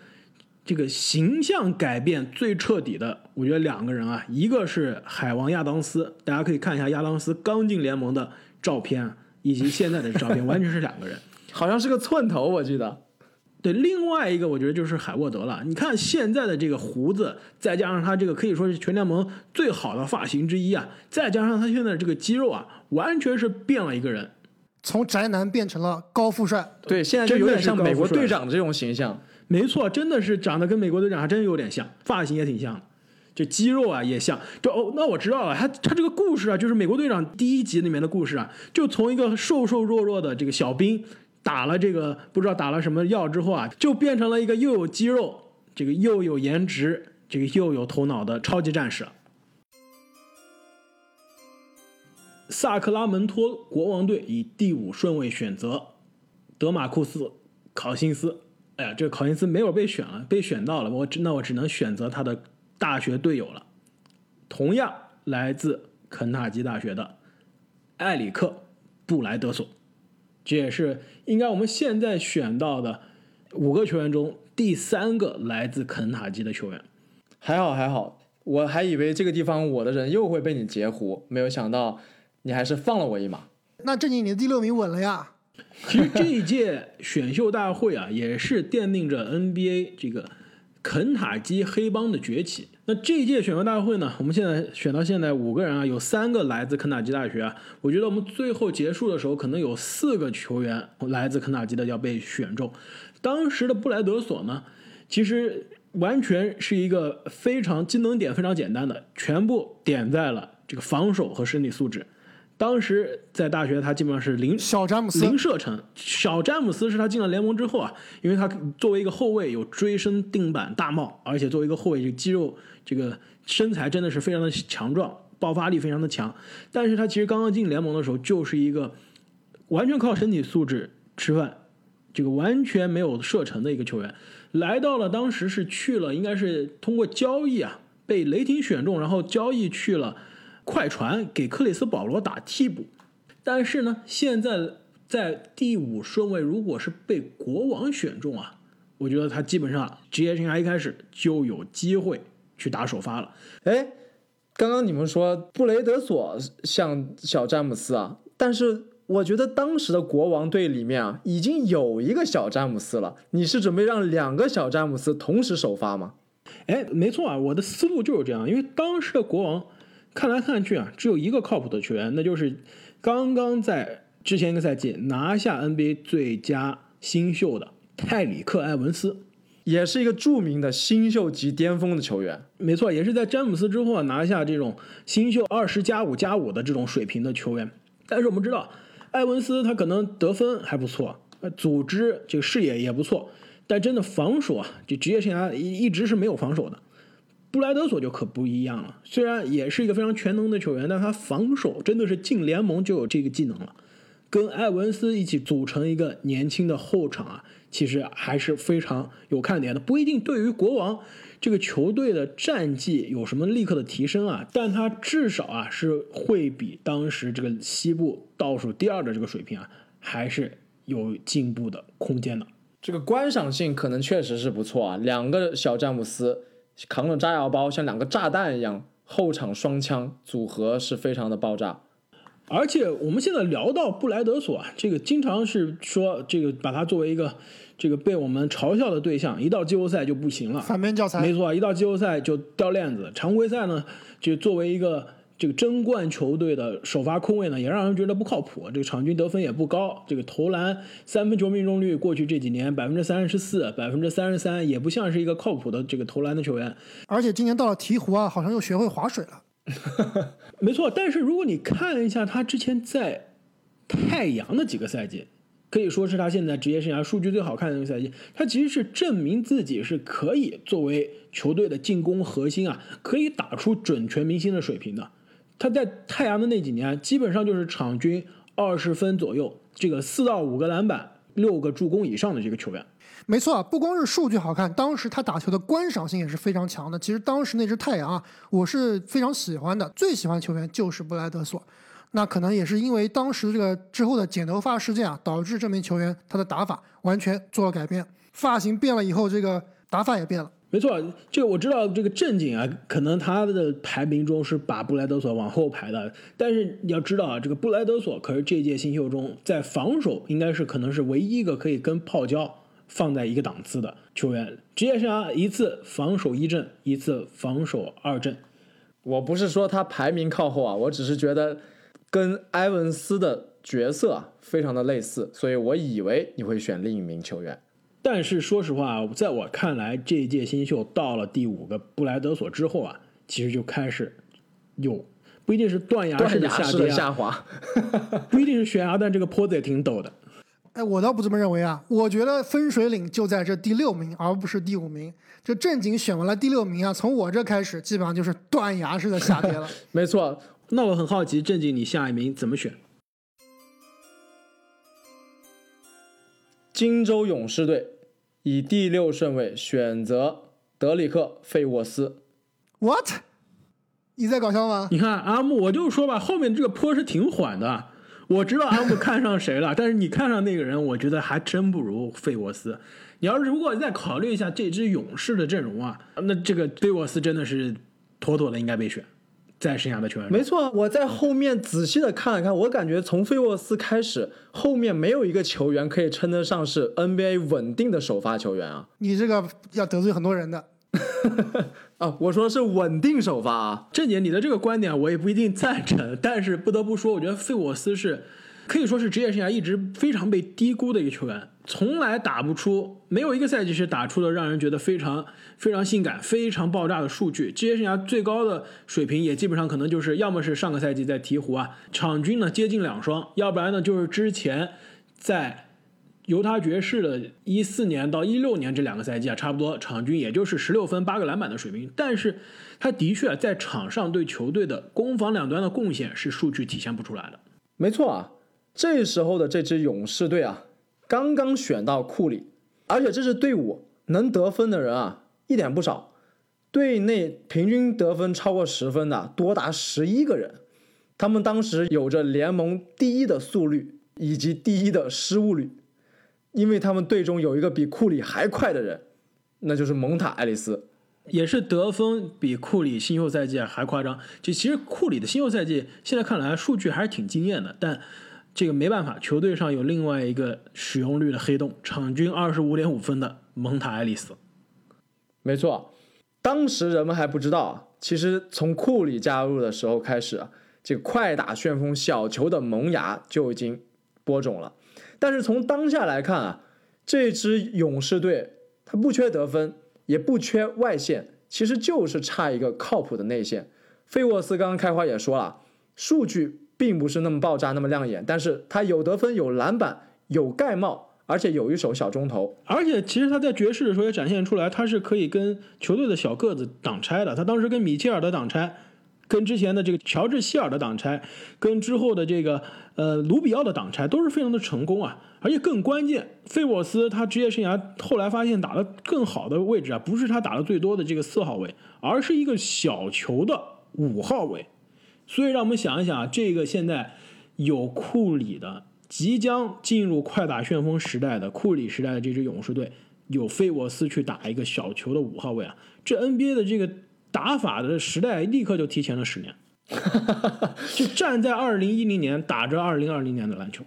A: 这个形象改变最彻底的，我觉得两个人啊，一个是海王亚当斯，大家可以看一下亚当斯刚进联盟的照片以及现在的照片，完全是两个人，
C: 好像是个寸头，我记得。
A: 对，另外一个我觉得就是海沃德了。你看现在的这个胡子，再加上他这个可以说是全联盟最好的发型之一啊，再加上他现在这个肌肉啊，完全是变了一个人，
B: 从宅男变成了高富帅。
C: 对，现在就有点像美国队长这种形象。
A: 没错，真的是长得跟美国队长还真有点像，发型也挺像，就肌肉啊也像。就哦，那我知道了，他他这个故事啊，就是美国队长第一集里面的故事啊，就从一个瘦瘦弱弱的这个小兵。打了这个不知道打了什么药之后啊，就变成了一个又有肌肉、这个又有颜值、这个又有头脑的超级战士。萨克拉门托国王队以第五顺位选择德马库斯·考辛斯。哎呀，这考辛斯没有被选了，被选到了，我只那我只能选择他的大学队友了。同样来自肯塔基大学的埃里克·布莱德索。这也是应该我们现在选到的五个球员中第三个来自肯塔基的球员。
C: 还好还好，我还以为这个地方我的人又会被你截胡，没有想到你还是放了我一马。
B: 那这你的第六名稳了呀。
A: 其实这一届选秀大会啊，也是奠定着 NBA 这个肯塔基黑帮的崛起。那这一届选秀大会呢？我们现在选到现在五个人啊，有三个来自肯塔基大学啊。我觉得我们最后结束的时候，可能有四个球员来自肯塔基的要被选中。当时的布莱德索呢，其实完全是一个非常技能点非常简单的，全部点在了这个防守和身体素质。当时在大学，他基本上是零
B: 小詹姆斯
A: 零射程。小詹姆斯是他进了联盟之后啊，因为他作为一个后卫有追身定板大帽，而且作为一个后卫，这个肌肉这个身材真的是非常的强壮，爆发力非常的强。但是他其实刚刚进联盟的时候，就是一个完全靠身体素质吃饭，这个完全没有射程的一个球员。来到了当时是去了，应该是通过交易啊，被雷霆选中，然后交易去了。快船给克里斯保罗打替补，但是呢，现在在第五顺位，如果是被国王选中啊，我觉得他基本上职业生涯一开始就有机会去打首发了。
C: 哎，刚刚你们说布雷德索像小詹姆斯啊，但是我觉得当时的国王队里面啊，已经有一个小詹姆斯了。你是准备让两个小詹姆斯同时首发吗？
A: 哎，没错啊，我的思路就是这样，因为当时的国王。看来看去啊，只有一个靠谱的球员，那就是刚刚在之前一个赛季拿下 NBA 最佳新秀的泰里克·埃文斯，
C: 也是一个著名的新秀级巅峰的球员。
A: 没错，也是在詹姆斯之后啊拿下这种新秀二十加五加五的这种水平的球员。但是我们知道，埃文斯他可能得分还不错，呃，组织这个视野也不错，但真的防守啊，这职业生涯一一直是没有防守的。布莱德索就可不一样了，虽然也是一个非常全能的球员，但他防守真的是进联盟就有这个技能了，跟埃文斯一起组成一个年轻的后场啊，其实还是非常有看点的。不一定对于国王这个球队的战绩有什么立刻的提升啊，但他至少啊是会比当时这个西部倒数第二的这个水平啊，还是有进步的空间的。
C: 这个观赏性可能确实是不错啊，两个小詹姆斯扛着炸药包，像两个炸弹一样，后场双枪组合是非常的爆炸。
A: 而且我们现在聊到布莱德索啊，这个经常是说这个把他作为一个这个被我们嘲笑的对象，一到季后赛就不行了，
B: 反面教材。
A: 没错，一到季后赛就掉链子。常规赛呢，就作为一个这个争冠球队的首发空位呢，也让人觉得不靠谱。这个场均得分也不高，这个投篮三分球命中率过去这几年百分之三十四、百分之三十三，也不像是一个靠谱的这个投篮的球员。
B: 而且今年到了鹈鹕啊，好像又学会划水了。
A: 没错，但是如果你看一下他之前在太阳的几个赛季，可以说是他现在职业生涯数据最好看的一个赛季。他其实是证明自己是可以作为球队的进攻核心啊，可以打出准全明星的水平的。他在太阳的那几年，基本上就是场均二十分左右，这个四到五个篮板、六个助攻以上的这个球员。
B: 没错啊，不光是数据好看，当时他打球的观赏性也是非常强的。其实当时那只太阳啊，我是非常喜欢的，最喜欢球员就是布莱德索。那可能也是因为当时这个之后的剪头发事件啊，导致这名球员他的打法完全做了改变，发型变了以后，这个打法也变了。
A: 没错，这个我知道，这个正经啊，可能他的排名中是把布莱德索往后排的，但是你要知道啊，这个布莱德索可是这届新秀中在防守应该是可能是唯一一个可以跟泡椒。放在一个档次的球员，职业生涯一次防守一阵，一次防守二阵。
C: 我不是说他排名靠后啊，我只是觉得跟埃文斯的角色非常的类似，所以我以为你会选另一名球员。
A: 但是说实话，在我看来，这一届新秀到了第五个布莱德索之后啊，其实就开始有不一定是断崖式的下跌、
C: 下滑，
A: 不一定是悬崖，但这个坡子也挺陡的。
B: 哎，我倒不这么认为啊！我觉得分水岭就在这第六名，而不是第五名。就正经选完了第六名啊，从我这开始，基本上就是断崖式的下跌了。
C: 没错，
A: 那我很好奇，正经你下一名怎么选？
C: 荆州勇士队以第六顺位选择德里克·费沃斯。
B: What？你在搞笑吗？
A: 你看阿木，我就说吧，后面这个坡是挺缓的。我知道阿姆 看上谁了，但是你看上那个人，我觉得还真不如费沃斯。你要是如果再考虑一下这支勇士的阵容啊，那这个费沃斯真的是妥妥的应该被选在剩下的球员。
C: 没错，我在后面仔细的看了看，我感觉从费沃斯开始，后面没有一个球员可以称得上是 NBA 稳定的首发球员啊。
B: 你这个要得罪很多人的。
C: 啊，我说是稳定首发啊，
A: 郑姐，你的这个观点我也不一定赞成，但是不得不说，我觉得费沃斯是可以说是职业生涯一直非常被低估的一个球员，从来打不出，没有一个赛季是打出了让人觉得非常非常性感、非常爆炸的数据。职业生涯最高的水平也基本上可能就是要么是上个赛季在鹈鹕啊，场均呢接近两双，要不然呢就是之前在。犹他爵士的一四年到一六年这两个赛季啊，差不多场均也就是十六分八个篮板的水平，但是他的确在场上对球队的攻防两端的贡献是数据体现不出来的。
C: 没错啊，这时候的这支勇士队啊，刚刚选到库里，而且这支队伍能得分的人啊一点不少，队内平均得分超过十分的多达十一个人，他们当时有着联盟第一的速率以及第一的失误率。因为他们队中有一个比库里还快的人，那就是蒙塔·爱丽丝，
A: 也是得分比库里新秀赛季还夸张。就其实库里的新秀赛季现在看来数据还是挺惊艳的，但这个没办法，球队上有另外一个使用率的黑洞，场均二十五点五分的蒙塔·爱丽丝。
C: 没错，当时人们还不知道，其实从库里加入的时候开始，这个快打旋风小球的萌芽就已经播种了。但是从当下来看啊，这支勇士队他不缺得分，也不缺外线，其实就是差一个靠谱的内线。费沃斯刚刚开花也说了，数据并不是那么爆炸、那么亮眼，但是他有得分、有篮板、有盖帽，而且有一手小中投。
A: 而且其实他在爵士的时候也展现出来，他是可以跟球队的小个子挡拆的。他当时跟米切尔的挡拆，跟之前的这个乔治希尔的挡拆，跟之后的这个呃卢比奥的挡拆都是非常的成功啊。而且更关键，费沃斯他职业生涯后来发现打的更好的位置啊，不是他打的最多的这个四号位，而是一个小球的五号位。所以让我们想一想啊，这个现在有库里的，即将进入快打旋风时代的库里时代的这支勇士队，有费沃斯去打一个小球的五号位啊，这 NBA 的这个打法的时代立刻就提前了十年，就 站在二零一零年打着二零二零年的篮球。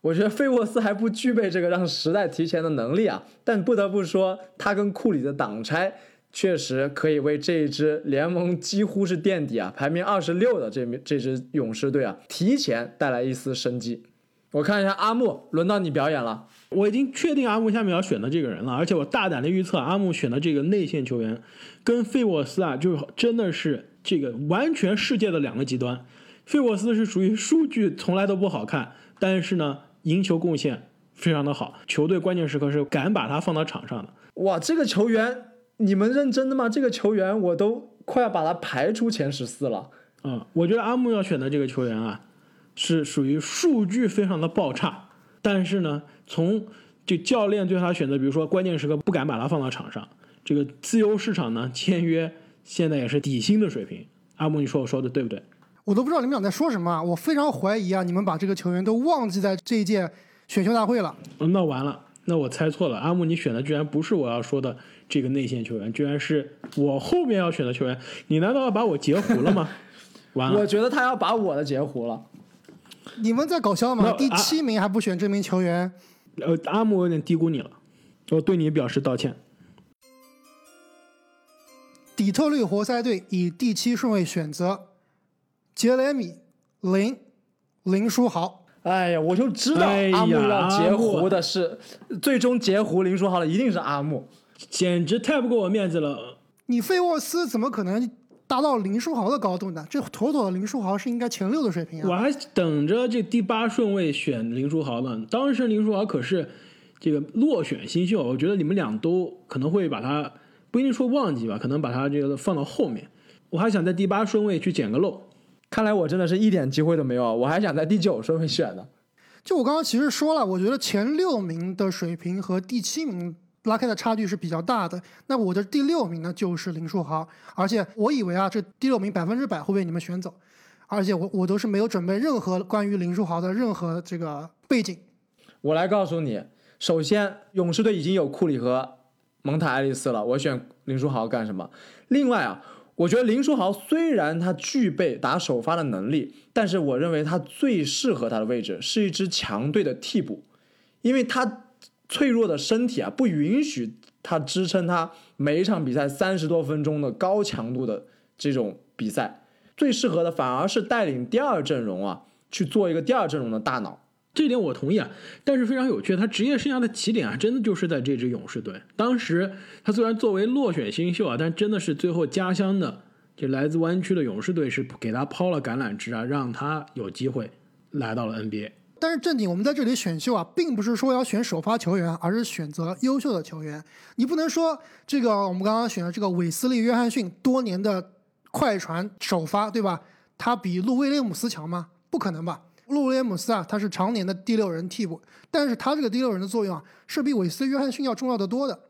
C: 我觉得费沃斯还不具备这个让时代提前的能力啊，但不得不说，他跟库里的挡拆确实可以为这一支联盟几乎是垫底啊，排名二十六的这这支勇士队啊，提前带来一丝生机。我看一下阿木，轮到你表演了。
A: 我已经确定阿木下面要选的这个人了，而且我大胆的预测，阿木选的这个内线球员跟费沃斯啊，就真的是这个完全世界的两个极端。费沃斯是属于数据从来都不好看，但是呢。赢球贡献非常的好，球队关键时刻是敢把他放到场上的。
C: 哇，这个球员你们认真的吗？这个球员我都快要把他排出前十四了。
A: 嗯，我觉得阿木要选的这个球员啊，是属于数据非常的爆差，但是呢，从就教练对他选择，比如说关键时刻不敢把他放到场上，这个自由市场呢签约现在也是底薪的水平。阿木，你说我说的对不对？
B: 我都不知道你们俩在说什么，我非常怀疑啊！你们把这个球员都忘记在这一届选秀大会了。
A: 那完了，那我猜错了。阿木，你选的居然不是我要说的这个内线球员，居然是我后面要选的球员。你难道要把我截胡了吗？完了，
C: 我觉得他要把我的截胡了。
B: 你们在搞笑吗？第七名还不选这名球员？
A: 呃，阿木有点低估你了，我对你表示道歉。
B: 底特律活塞队以第七顺位选择。杰雷米林林书豪，
C: 哎呀，我就知道阿木要截胡的是，最终截胡林书豪的一定是阿木，
A: 简直太不给我面子了。
B: 你费沃斯怎么可能达到林书豪的高度呢？这妥妥的林书豪是应该前六的水平啊！
A: 我还等着这第八顺位选林书豪呢。当时林书豪可是这个落选新秀，我觉得你们俩都可能会把他不一定说忘记吧，可能把他这个放到后面。我还想在第八顺位去捡个漏。
C: 看来我真的是一点机会都没有啊！我还想在第九顺位选呢。
B: 就我刚刚其实说了，我觉得前六名的水平和第七名拉开的差距是比较大的。那我的第六名呢，就是林书豪，而且我以为啊，这第六名百分之百会被你们选走，而且我我都是没有准备任何关于林书豪的任何这个背景。
C: 我来告诉你，首先勇士队已经有库里和蒙塔爱丽丝了，我选林书豪干什么？另外啊。我觉得林书豪虽然他具备打首发的能力，但是我认为他最适合他的位置是一支强队的替补，因为他脆弱的身体啊不允许他支撑他每一场比赛三十多分钟的高强度的这种比赛，最适合的反而是带领第二阵容啊去做一个第二阵容的大脑。
A: 这点我同意啊，但是非常有趣，他职业生涯的起点啊，真的就是在这支勇士队。当时他虽然作为落选新秀啊，但真的是最后家乡的就来自湾区的勇士队是给他抛了橄榄枝啊，让他有机会来到了 NBA。
B: 但是正经，我们在这里选秀啊，并不是说要选首发球员，而是选择优秀的球员。你不能说这个我们刚刚选的这个韦斯利·约翰逊多年的快船首发，对吧？他比路威廉姆斯强吗？不可能吧。路威廉姆斯啊，他是常年的第六人替补，但是他这个第六人的作用啊，是比韦斯约翰逊要重要的多的。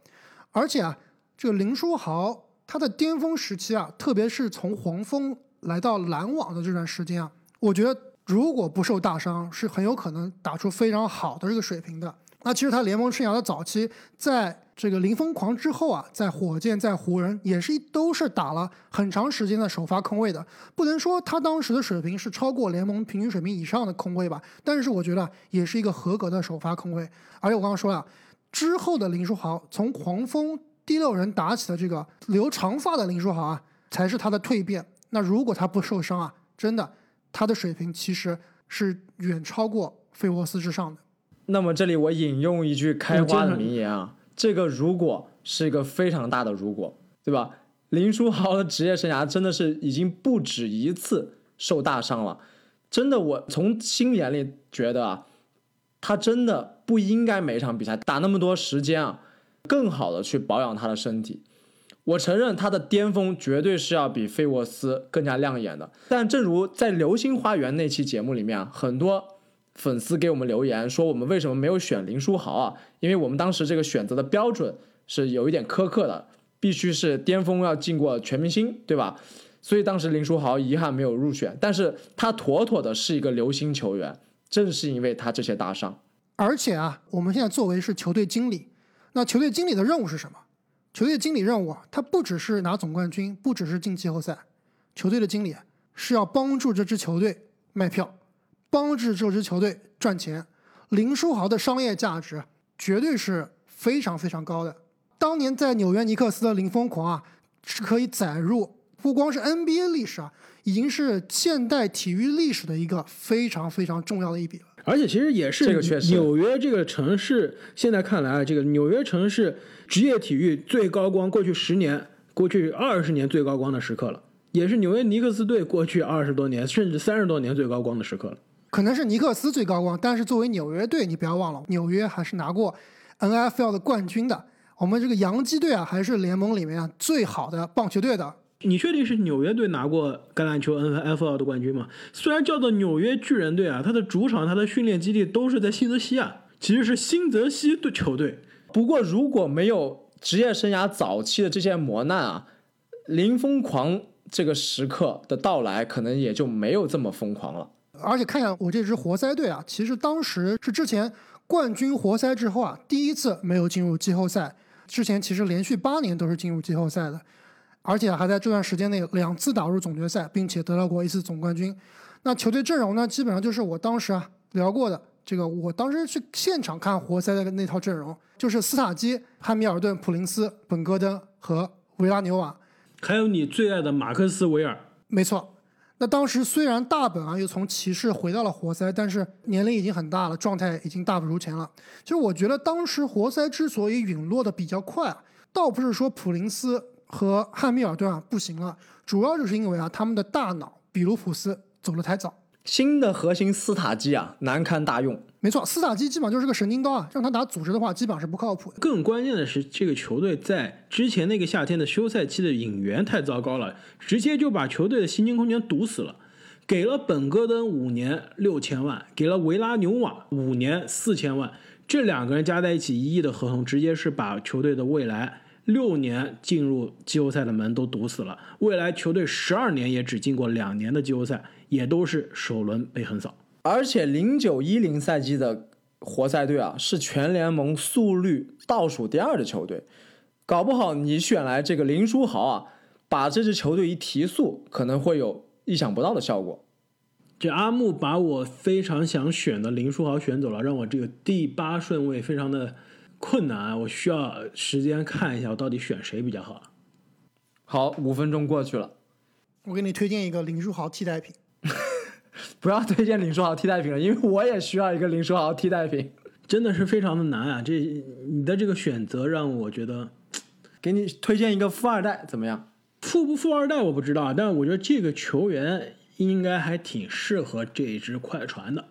B: 而且啊，这个林书豪他的巅峰时期啊，特别是从黄蜂来到篮网的这段时间啊，我觉得如果不受大伤，是很有可能打出非常好的这个水平的。那其实他联盟生涯的早期，在这个零疯狂之后啊，在火箭、在湖人也是都是打了很长时间的首发空位的，不能说他当时的水平是超过联盟平均水平以上的空位吧，但是我觉得也是一个合格的首发空位。而且我刚刚说了，之后的林书豪从黄蜂第六人打起的这个留长发的林书豪啊，才是他的蜕变。那如果他不受伤啊，真的他的水平其实是远超过费沃斯之上的。
C: 那么这里我引用一句开花的名言啊。这个如果是一个非常大的如果，对吧？林书豪的职业生涯真的是已经不止一次受大伤了，真的，我从心眼里觉得啊，他真的不应该每场比赛打那么多时间啊，更好的去保养他的身体。我承认他的巅峰绝对是要比费沃斯更加亮眼的，但正如在《流星花园》那期节目里面，很多粉丝给我们留言说我们为什么没有选林书豪啊？因为我们当时这个选择的标准是有一点苛刻的，必须是巅峰要进过全明星，对吧？所以当时林书豪遗憾没有入选，但是他妥妥的是一个流星球员，正是因为他这些大伤。
B: 而且啊，我们现在作为是球队经理，那球队经理的任务是什么？球队经理任务啊，他不只是拿总冠军，不只是进季后赛，球队的经理是要帮助这支球队卖票，帮助这支球队赚钱。林书豪的商业价值绝对是非常非常高的。当年在纽约尼克斯的林疯狂啊，是可以载入不光是 NBA 历史啊，已经是现代体育历史的一个非常非常重要的一笔了。
A: 而且其实也是
C: 这个确实
A: 纽约这个城市，现在看来啊，这个纽约城市职业体育最高光，过去十年、过去二十年最高光的时刻了，也是纽约尼克斯队过去二十多年甚至三十多年最高光的时刻了。
B: 可能是尼克斯最高光，但是作为纽约队，你不要忘了，纽约还是拿过 NFL 的冠军的。我们这个洋基队啊，还是联盟里面啊最好的棒球队的。
A: 你确定是纽约队拿过橄榄球 NFL 的冠军吗？虽然叫做纽约巨人队啊，它的主场、它的训练基地都是在新泽西啊，其实是新泽西的球队。
C: 不过如果没有职业生涯早期的这些磨难啊，林疯狂这个时刻的到来，可能也就没有这么疯狂了。
B: 而且看一下我这支活塞队啊，其实当时是之前冠军活塞之后啊，第一次没有进入季后赛。之前其实连续八年都是进入季后赛的，而且还在这段时间内两次打入总决赛，并且得到过一次总冠军。那球队阵容呢，基本上就是我当时啊聊过的这个，我当时去现场看活塞的那套阵容，就是斯塔基、汉密尔顿、普林斯、本戈登和维拉纽瓦。
A: 还有你最爱的马克斯·维尔，
B: 没错。那当时虽然大本啊又从骑士回到了活塞，但是年龄已经很大了，状态已经大不如前了。其实我觉得当时活塞之所以陨落的比较快啊，倒不是说普林斯和汉密尔顿啊不行了，主要就是因为啊他们的大脑比卢普斯走得太早。
C: 新的核心斯塔基啊，难堪大用。
B: 没错，斯塔基基本上就是个神经刀啊，让他打组织的话，基本上是不靠谱的。
A: 更关键的是，这个球队在之前那个夏天的休赛期的引援太糟糕了，直接就把球队的薪金空间堵死了。给了本戈登五年六千万，给了维拉纽瓦五年四千万，这两个人加在一起一亿的合同，直接是把球队的未来六年进入季后赛的门都堵死了。未来球队十二年也只进过两年的季后赛，也都是首轮被横扫。
C: 而且零九一零赛季的活塞队啊，是全联盟速率倒数第二的球队，搞不好你选来这个林书豪啊，把这支球队一提速，可能会有。意想不到的效果，
A: 这阿木把我非常想选的林书豪选走了，让我这个第八顺位非常的困难，我需要时间看一下我到底选谁比较好。
C: 好，五分钟过去了，
B: 我给你推荐一个林书豪替代品。
C: 不要推荐林书豪替代品了，因为我也需要一个林书豪替代品，
A: 真的是非常的难啊！这你的这个选择让我觉得，
C: 给你推荐一个富二代怎么样？
A: 富不富二代我不知道，但我觉得这个球员应该还挺适合这支快船的。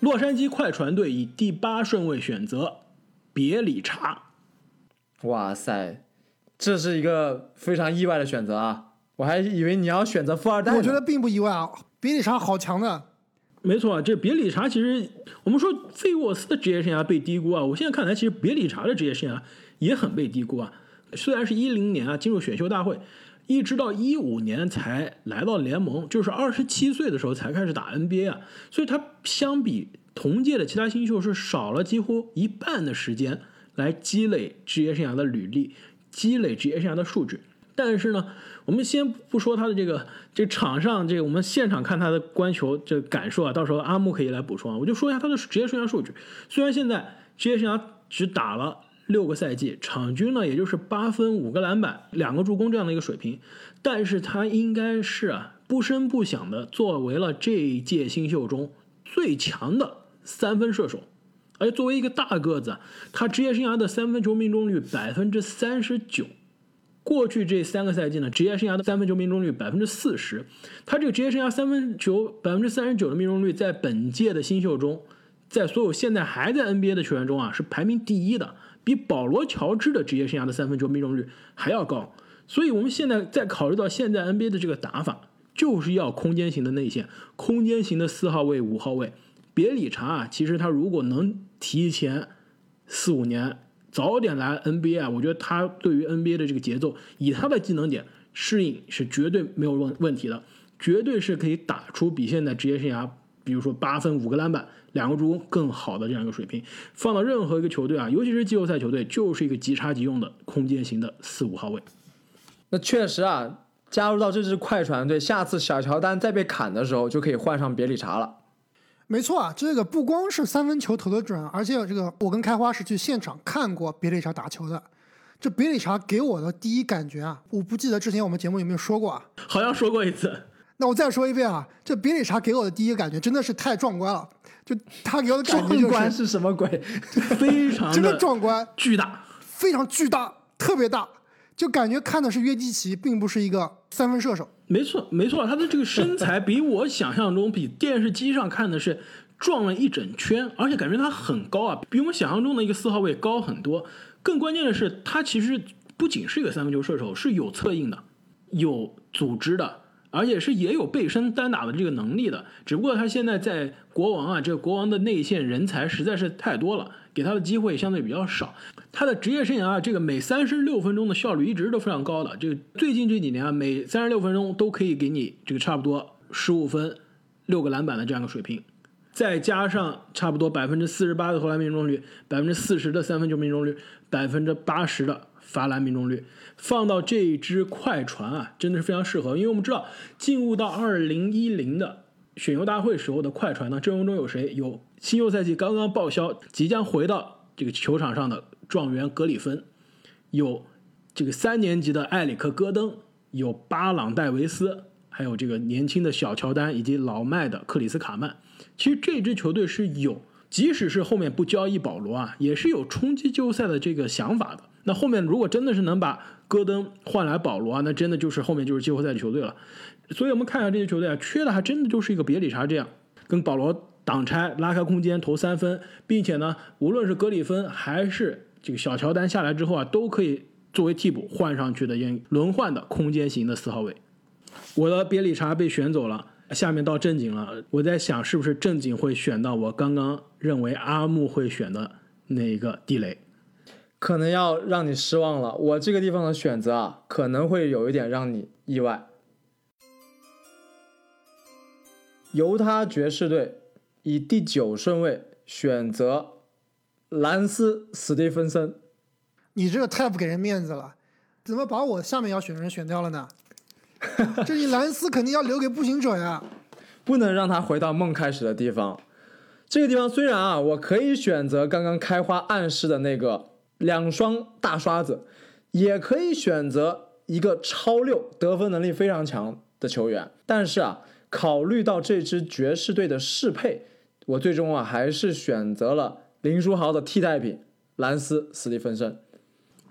A: 洛杉矶快船队以第八顺位选择别理查。
C: 哇塞，这是一个非常意外的选择啊！我还以为你要选择富二代。
B: 我觉得并不意外啊，别理查好强的。
A: 没错啊，这别理查其实我们说费沃斯的职业生涯被低估啊，我现在看来其实别理查的职业生涯也很被低估啊。虽然是一零年啊进入选秀大会，一直到一五年才来到联盟，就是二十七岁的时候才开始打 NBA 啊，所以他相比同届的其他新秀是少了几乎一半的时间来积累职业生涯的履历，积累职业生涯的数据。但是呢，我们先不说他的这个这场上这个我们现场看他的观球这感受啊，到时候阿木可以来补充啊，我就说一下他的职业生涯数据。虽然现在职业生涯只打了。六个赛季，场均呢也就是八分、五个篮板、两个助攻这样的一个水平，但是他应该是啊不声不响的作为了这一届新秀中最强的三分射手，而作为一个大个子，他职业生涯的三分球命中率百分之三十九，过去这三个赛季呢，职业生涯的三分球命中率百分之四十，他这个职业生涯三分球百分之三十九的命中率，在本届的新秀中。在所有现在还在 NBA 的球员中啊，是排名第一的，比保罗·乔治的职业生涯的三分球命中率还要高。所以，我们现在在考虑到现在 NBA 的这个打法，就是要空间型的内线，空间型的四号位、五号位。别理查啊，其实他如果能提前四五年早点来 NBA 啊，我觉得他对于 NBA 的这个节奏，以他的技能点适应是绝对没有问问题的，绝对是可以打出比现在职业生涯，比如说八分、五个篮板、两个助攻更好的这样一个水平。放到任何一个球队啊，尤其是季后赛球队，就是一个即插即用的空间型的四五号位。
C: 那确实啊，加入到这支快船队，下次小乔丹再被砍的时候，就可以换上别理查了。
B: 没错啊，这个不光是三分球投的准，而且这个我跟开花是去现场看过别里查打球的。这别里查给我的第一感觉啊，我不记得之前我们节目有没有说过啊？
A: 好像说过一次。
B: 那我再说一遍啊，这别里查给我的第一感觉真的是太壮观了。就他给我的感觉
C: 壮观是什么鬼？
A: 非常
B: 真的壮观，
A: 巨大，
B: 非常巨大，特别大。就感觉看的是约基奇，并不是一个三分射手。
A: 没错，没错，他的这个身材比我想象中，比电视机上看的是壮了一整圈，而且感觉他很高啊，比我们想象中的一个四号位高很多。更关键的是，他其实不仅是一个三分球射手，是有策应的，有组织的，而且是也有背身单打的这个能力的。只不过他现在在国王啊，这个国王的内线人才实在是太多了。给他的机会相对比较少，他的职业生涯啊，这个每三十六分钟的效率一直都非常高的。这个最近这几年啊，每三十六分钟都可以给你这个差不多十五分、六个篮板的这样一个水平，再加上差不多百分之四十八的投篮命中率，百分之四十的三分球命中率，百分之八十的罚篮命中率，放到这支快船啊，真的是非常适合。因为我们知道，进入到二零一零的。选秀大会时候的快船呢，阵容中有谁？有新秀赛季刚刚报销，即将回到这个球场上的状元格里芬，有这个三年级的埃里克戈登，有巴朗戴维斯，还有这个年轻的小乔丹，以及老迈的克里斯卡曼。其实这支球队是有，即使是后面不交易保罗啊，也是有冲击季后赛的这个想法的。那后面如果真的是能把戈登换来保罗啊，那真的就是后面就是季后赛的球队了。所以我们看一下这些球队啊，缺的还真的就是一个别里查这样，跟保罗挡拆、拉开空间、投三分，并且呢，无论是格里芬还是这个小乔丹下来之后啊，都可以作为替补换上去的，轮换的空间型的四号位。我的别里查被选走了，下面到正经了，我在想是不是正经会选到我刚刚认为阿木会选的那一个地雷。
C: 可能要让你失望了，我这个地方的选择啊，可能会有一点让你意外。犹他爵士队以第九顺位选择兰斯·史蒂芬森，
B: 你这个太不给人面子了，怎么把我下面要选的人选掉了呢？这你兰斯肯定要留给步行者呀，
C: 不能让他回到梦开始的地方。这个地方虽然啊，我可以选择刚刚开花暗示的那个两双大刷子，也可以选择一个超六得分能力非常强的球员，但是啊。考虑到这支爵士队的适配，我最终啊还是选择了林书豪的替代品兰斯·斯蒂芬森。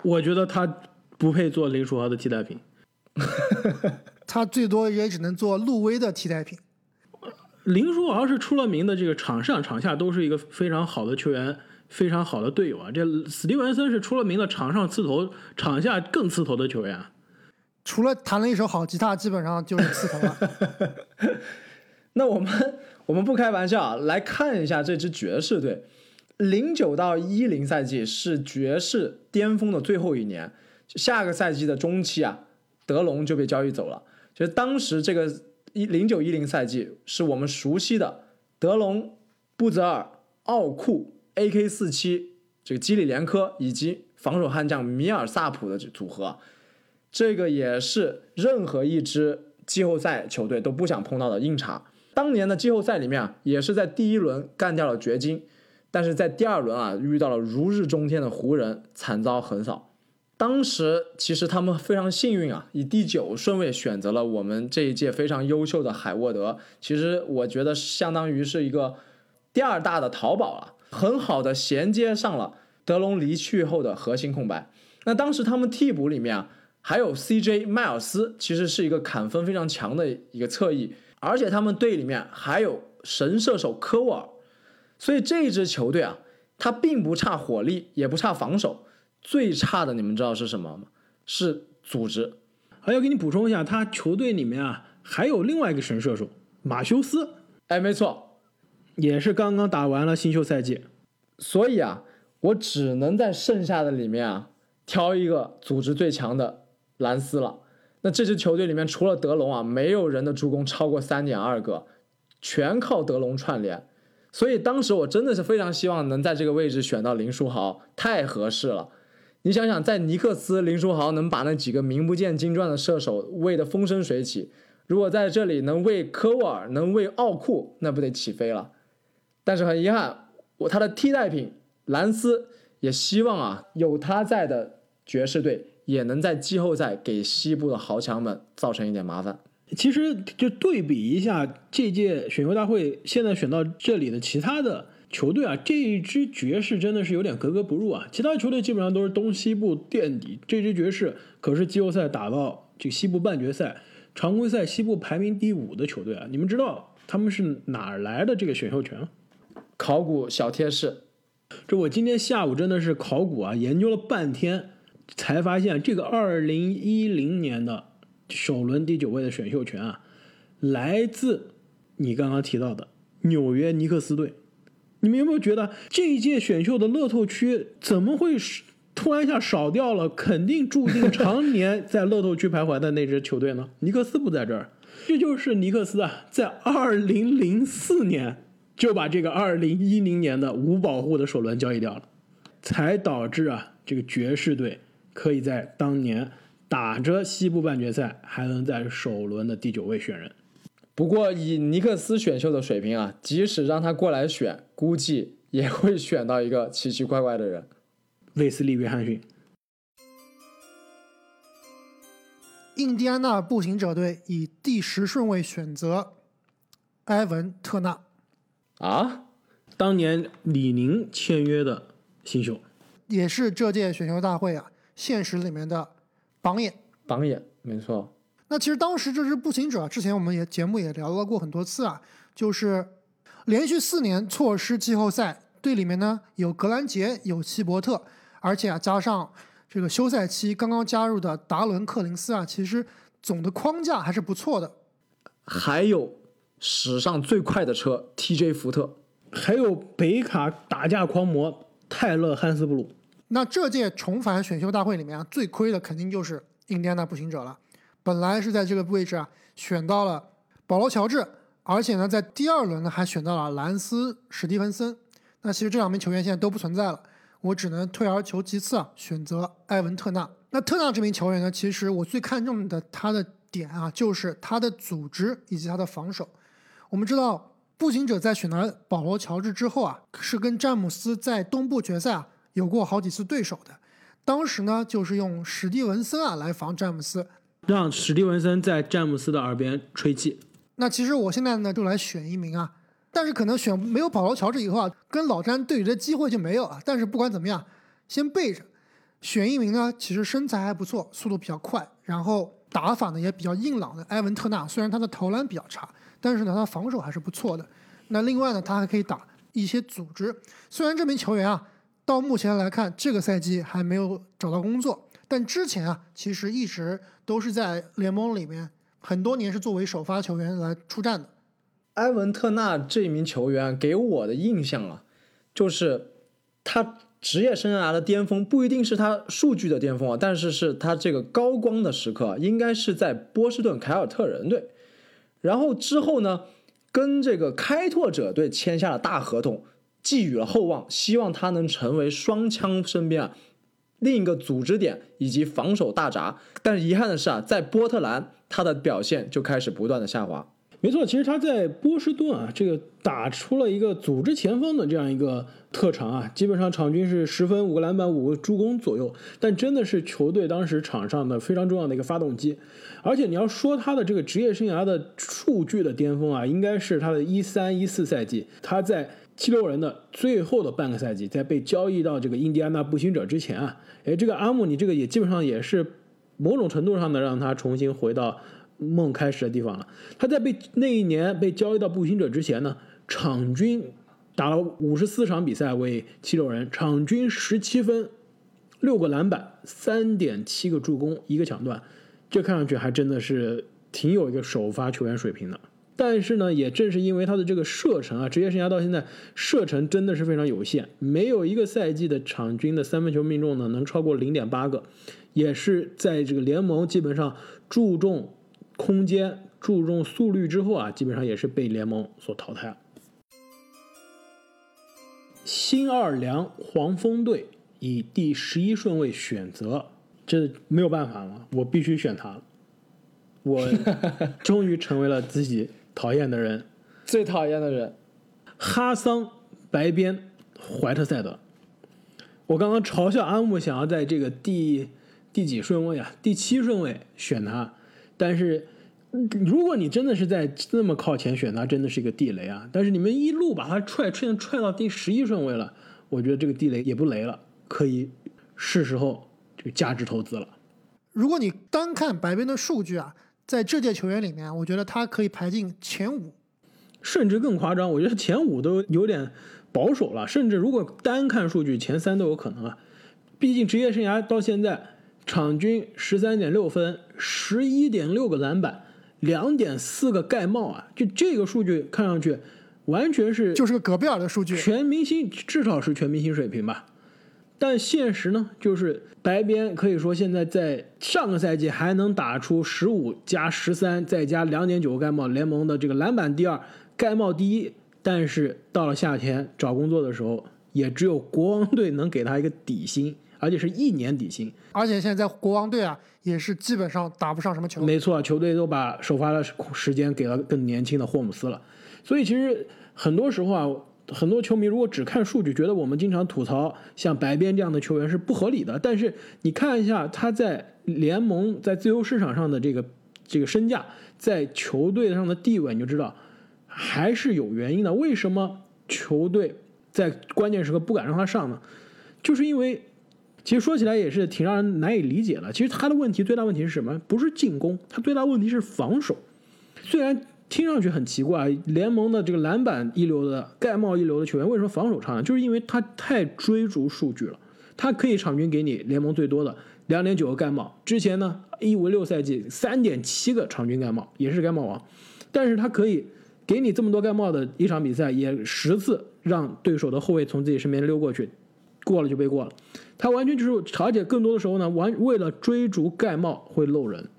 A: 我觉得他不配做林书豪的替代品，
B: 他最多也只能做路威的替代品。
A: 林书豪是出了名的，这个场上场下都是一个非常好的球员，非常好的队友啊。这史蒂文森是出了名的，场上刺头，场下更刺头的球员。
B: 除了弹了一手好吉他，基本上就是刺头了。
C: 那我们我们不开玩笑啊，来看一下这支爵士队。零九到一零赛季是爵士巅峰的最后一年，下个赛季的中期啊，德隆就被交易走了。其实当时这个一零九一零赛季是我们熟悉的德隆、布泽尔、奥库、AK 四七这个基里连科以及防守悍将米尔萨普的组合。这个也是任何一支季后赛球队都不想碰到的硬茬。当年的季后赛里面啊，也是在第一轮干掉了掘金，但是在第二轮啊，遇到了如日中天的湖人，惨遭横扫。当时其实他们非常幸运啊，以第九顺位选择了我们这一届非常优秀的海沃德。其实我觉得相当于是一个第二大的淘宝啊，很好的衔接上了德隆离去后的核心空白。那当时他们替补里面啊。还有 CJ 迈尔斯，其实是一个砍分非常强的一个侧翼，而且他们队里面还有神射手科沃尔。所以这支球队啊，他并不差火力，也不差防守，最差的你们知道是什么吗？是组织。
A: 还要给你补充一下，他球队里面啊还有另外一个神射手马修斯，
C: 哎，没错，
A: 也是刚刚打完了新秀赛季。
C: 所以啊，我只能在剩下的里面啊挑一个组织最强的兰斯了。那这支球队里面除了德隆啊，没有人的助攻超过三点二个，全靠德隆串联。所以当时我真的是非常希望能在这个位置选到林书豪，太合适了。你想想，在尼克斯，林书豪能把那几个名不见经传的射手喂得风生水起，如果在这里能喂科沃尔，能喂奥库，那不得起飞了？但是很遗憾，我他的替代品兰斯也希望啊，有他在的爵士队也能在季后赛给西部的豪强们造成一点麻烦。
A: 其实就对比一下这届选秀大会现在选到这里的其他的。球队啊，这一支爵士真的是有点格格不入啊！其他球队基本上都是东西部垫底，这支爵士可是季后赛打到这个西部半决赛，常规赛西部排名第五的球队啊！你们知道他们是哪来的这个选秀权？
C: 考古小贴士，
A: 这我今天下午真的是考古啊，研究了半天，才发现这个二零一零年的首轮第九位的选秀权啊，来自你刚刚提到的纽约尼克斯队。你们有没有觉得这一届选秀的乐透区怎么会突然一下少掉了？肯定注定常年在乐透区徘徊的那支球队呢？尼克斯不在这儿，这就是尼克斯啊，在二零零四年就把这个二零一零年的无保护的首轮交易掉了，才导致啊这个爵士队可以在当年打着西部半决赛，还能在首轮的第九位选人。
C: 不过以尼克斯选秀的水平啊，即使让他过来选，估计也会选到一个奇奇怪怪的人。
A: 卫斯利·约翰逊。
B: 印第安纳步行者队以第十顺位选择埃文·特纳。
C: 啊，
A: 当年李宁签约的新秀，
B: 也是这届选秀大会啊现实里面的榜眼。
C: 榜眼，没错。
B: 那其实当时这支步行者，之前我们也节目也聊到过很多次啊，就是连续四年错失季后赛，队里面呢有格兰杰，有希伯特，而且啊加上这个休赛期刚刚加入的达伦·克林斯啊，其实总的框架还是不错的。
C: 还有史上最快的车 TJ 福特，
A: 还有北卡打架狂魔泰勒·汉斯布鲁。
B: 那这届重返选秀大会里面啊，最亏的肯定就是印第安纳步行者了。本来是在这个位置啊，选到了保罗·乔治，而且呢，在第二轮呢还选到了兰斯·史蒂芬森。那其实这两名球员现在都不存在了，我只能退而求其次啊，选择埃文·特纳。那特纳这名球员呢，其实我最看重的他的点啊，就是他的组织以及他的防守。我们知道，步行者在选了保罗·乔治之后啊，是跟詹姆斯在东部决赛啊有过好几次对手的。当时呢，就是用史蒂文森啊来防詹姆斯。
A: 让史蒂文森在詹姆斯的耳边吹气。
B: 那其实我现在呢就来选一名啊，但是可能选没有保罗乔治以后啊，跟老詹对决的机会就没有了。但是不管怎么样，先备着。选一名呢，其实身材还不错，速度比较快，然后打法呢也比较硬朗的埃文特纳。虽然他的投篮比较差，但是呢他防守还是不错的。那另外呢，他还可以打一些组织。虽然这名球员啊，到目前来看这个赛季还没有找到工作。但之前啊，其实一直都是在联盟里面，很多年是作为首发球员来出战的。
C: 埃文特纳这名球员给我的印象啊，就是他职业生涯的巅峰不一定是他数据的巅峰啊，但是是他这个高光的时刻，应该是在波士顿凯尔特人队。然后之后呢，跟这个开拓者队签下了大合同，寄予了厚望，希望他能成为双枪身边啊。另一个组织点以及防守大闸，但是遗憾的是啊，在波特兰他的表现就开始不断的下滑。
A: 没错，其实他在波士顿啊，这个打出了一个组织前锋的这样一个特长啊，基本上场均是十分、五个篮板、五个助攻左右。但真的是球队当时场上的非常重要的一个发动机。而且你要说他的这个职业生涯的数据的巅峰啊，应该是他的一三一四赛季，他在。七六人的最后的半个赛季，在被交易到这个印第安纳步行者之前啊，哎，这个阿姆尼这个也基本上也是某种程度上的让他重新回到梦开始的地方了。他在被那一年被交易到步行者之前呢，场均打了五十四场比赛为七六人，场均十七分，六个篮板，三点七个助攻，一个抢断，这看上去还真的是挺有一个首发球员水平的。但是呢，也正是因为他的这个射程啊，职业生涯到现在射程真的是非常有限，没有一个赛季的场均的三分球命中呢能超过零点八个，也是在这个联盟基本上注重空间、注重速率之后啊，基本上也是被联盟所淘汰。新奥尔良黄蜂队以第十一顺位选择，这没有办法了，我必须选他了。我终于成为了自己讨厌的人，
C: 最讨厌的人，
A: 哈桑白边怀特塞德。我刚刚嘲笑阿木想要在这个第第几顺位啊？第七顺位选他，但是如果你真的是在那么靠前选他，真的是一个地雷啊！但是你们一路把他踹踹踹到第十一顺位了，我觉得这个地雷也不雷了，可以是时候这个价值投资了。
B: 如果你单看白边的数据啊，在这届球员里面，我觉得他可以排进前五。
A: 甚至更夸张，我觉得前五都有点保守了。甚至如果单看数据，前三都有可能啊。毕竟职业生涯到现在，场均十三点六分，十一点六个篮板，两点四个盖帽啊，就这个数据看上去完全是
B: 就是个戈贝尔的数据。
A: 全明星至少是全明星水平吧。但现实呢，就是白边可以说现在在上个赛季还能打出十五加十三，再加两点九个盖帽，联盟的这个篮板第二，盖帽第一。但是到了夏天找工作的时候，也只有国王队能给他一个底薪，而且是一年底薪。
B: 而且现在在国王队啊，也是基本上打不上什么球。
A: 没错，球队都把首发的时间给了更年轻的霍姆斯了。所以其实很多时候啊。很多球迷如果只看数据，觉得我们经常吐槽像白边这样的球员是不合理的。但是你看一下他在联盟在自由市场上的这个这个身价，在球队上的地位，你就知道还是有原因的。为什么球队在关键时刻不敢让他上呢？就是因为其实说起来也是挺让人难以理解的。其实他的问题最大问题是什么？不是进攻，他最大问题是防守。虽然。听上去很奇怪，联盟的这个篮板一流的、盖帽一流的球员，为什么防守差呢？就是因为他太追逐数据了。他可以场均给你联盟最多的两点九个盖帽，之前呢一五六赛季三点七个场均盖帽，也是盖帽王。但是他可以给你这么多盖帽的一场比赛，也十次让对手的后卫从自己身边溜过去，过了就被过了。他完全就是，而且更多的时候呢，完为了追逐盖帽会漏人。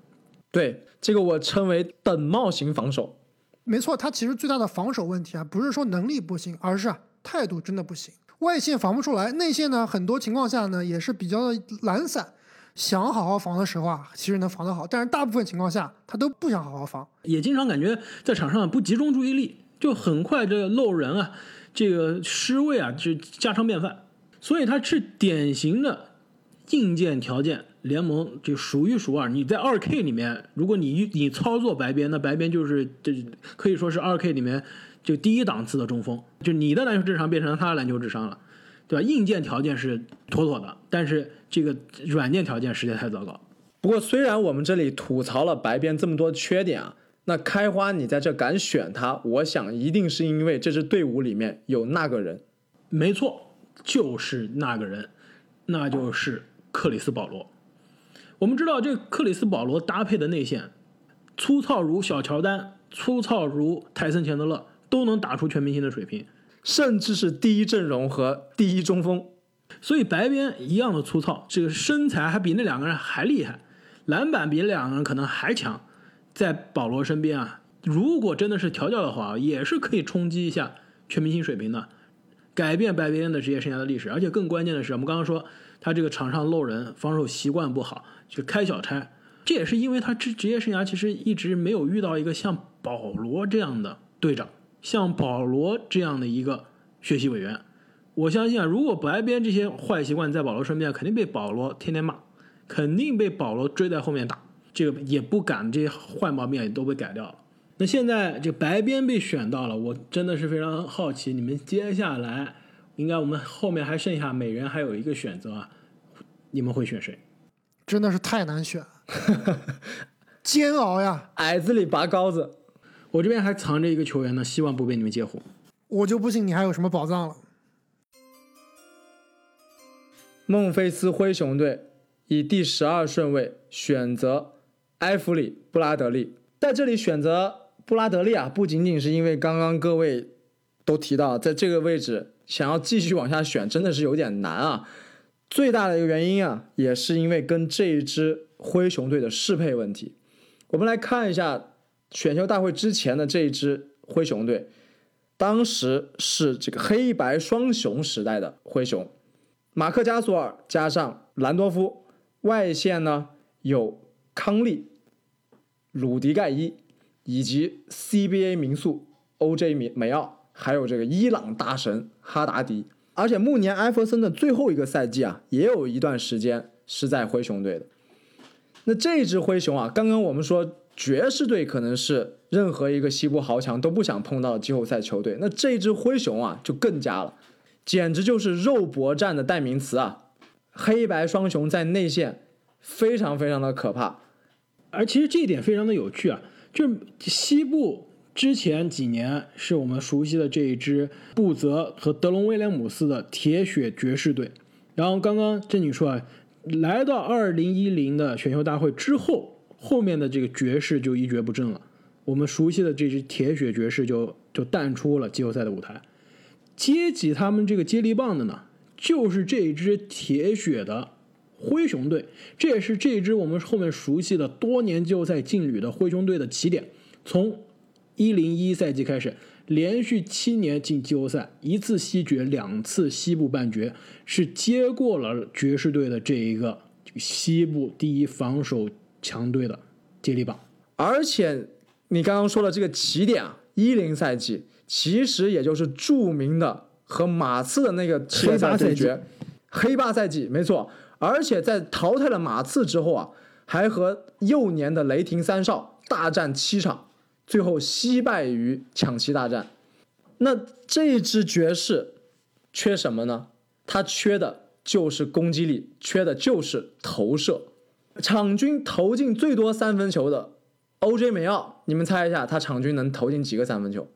C: 对这个我称为等帽型防守。
B: 没错，他其实最大的防守问题啊，不是说能力不行，而是啊态度真的不行。外线防不出来，内线呢很多情况下呢也是比较的懒散。想好好防的时候啊，其实能防得好，但是大部分情况下他都不想好好防，
A: 也经常感觉在场上不集中注意力，就很快这个漏人啊，这个失位啊就家常便饭。所以他是典型的硬件条件。联盟就数一数二。你在二 K 里面，如果你你操作白边，那白边就是这可以说是二 K 里面就第一档次的中锋。就你的篮球智商变成了他的篮球智商了，对吧？硬件条件是妥妥的，但是这个软件条件实在太糟糕。
C: 不过虽然我们这里吐槽了白边这么多缺点啊，那开花你在这敢选他，我想一定是因为这支队伍里面有那个人。
A: 没错，就是那个人，那就是克里斯保罗。我们知道，这克里斯保罗搭配的内线，粗糙如小乔丹，粗糙如泰森钱德勒，都能打出全明星的水平，
C: 甚至是第一阵容和第一中锋。
A: 所以白边一样的粗糙，这个身材还比那两个人还厉害，篮板比两个人可能还强。在保罗身边啊，如果真的是调教的话，也是可以冲击一下全明星水平的，改变白边的职业生涯的历史。而且更关键的是，我们刚刚说他这个场上漏人，防守习惯不好。就开小差，这也是因为他职职业生涯其实一直没有遇到一个像保罗这样的队长，像保罗这样的一个学习委员。我相信啊，如果白边这些坏习惯在保罗身边，肯定被保罗天天骂，肯定被保罗追在后面打，这个也不敢这些坏毛病也都被改掉了。那现在这白边被选到了，我真的是非常好奇，你们接下来应该我们后面还剩下每人还有一个选择啊，你们会选谁？
B: 真的是太难选，煎熬呀！
C: 矮子里拔高子，
A: 我这边还藏着一个球员呢，希望不被你们截胡。
B: 我就不信你还有什么宝藏了。
C: 孟菲斯灰熊队以第十二顺位选择埃弗里·布拉德利，在这里选择布拉德利啊，不仅仅是因为刚刚各位都提到，在这个位置想要继续往下选真的是有点难啊。最大的一个原因啊，也是因为跟这一支灰熊队的适配问题。我们来看一下选秀大会之前的这一支灰熊队，当时是这个黑白双雄时代的灰熊，马克加索尔加上兰多夫，外线呢有康利、鲁迪盖伊以及 CBA 名宿 OJ 米梅奥，还有这个伊朗大神哈达迪。而且暮年艾弗森的最后一个赛季啊，也有一段时间是在灰熊队的。那这支灰熊啊，刚刚我们说爵士队可能是任何一个西部豪强都不想碰到的季后赛球队，那这支灰熊啊就更加了，简直就是肉搏战的代名词啊！黑白双雄在内线非常非常的可怕，
A: 而其实这一点非常的有趣啊，就是西部。之前几年是我们熟悉的这一支布泽和德隆威廉姆斯的铁血爵士队，然后刚刚正经说啊，来到二零一零的选秀大会之后，后面的这个爵士就一蹶不振了，我们熟悉的这支铁血爵士就就淡出了季后赛的舞台，接起他们这个接力棒的呢，就是这一支铁血的灰熊队，这也是这支我们后面熟悉的多年季后赛劲旅的灰熊队的起点，从。一零一赛季开始，连续七年进季后赛，一次西决，两次西部半决，是接过了爵士队的这一个西部第一防守强队的接力棒。
C: 而且你刚刚说的这个起点啊，一零赛季其实也就是著名的和马刺的那个
A: 黑八对
C: 决，黑八赛季没错。而且在淘汰了马刺之后啊，还和幼年的雷霆三少大战七场。最后惜败于抢七大战，那这支爵士缺什么呢？他缺的就是攻击力，缺的就是投射。场均投进最多三分球的 OJ 梅奥，你们猜一下，他场均能投进几个三分球？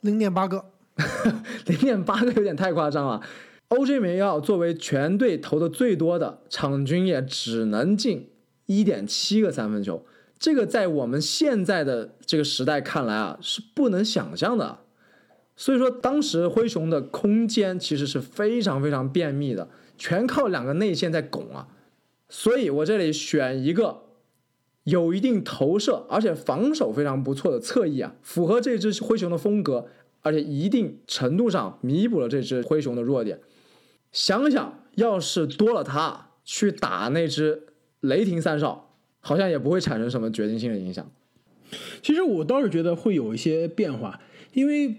B: 零点八个，
C: 零点八个有点太夸张了。OJ 梅奥作为全队投的最多的，场均也只能进一点七个三分球。这个在我们现在的这个时代看来啊，是不能想象的。所以说，当时灰熊的空间其实是非常非常便秘的，全靠两个内线在拱啊。所以我这里选一个有一定投射，而且防守非常不错的侧翼啊，符合这支灰熊的风格，而且一定程度上弥补了这支灰熊的弱点。想想要是多了他去打那只雷霆三少。好像也不会产生什么决定性的影响。
A: 其实我倒是觉得会有一些变化，因为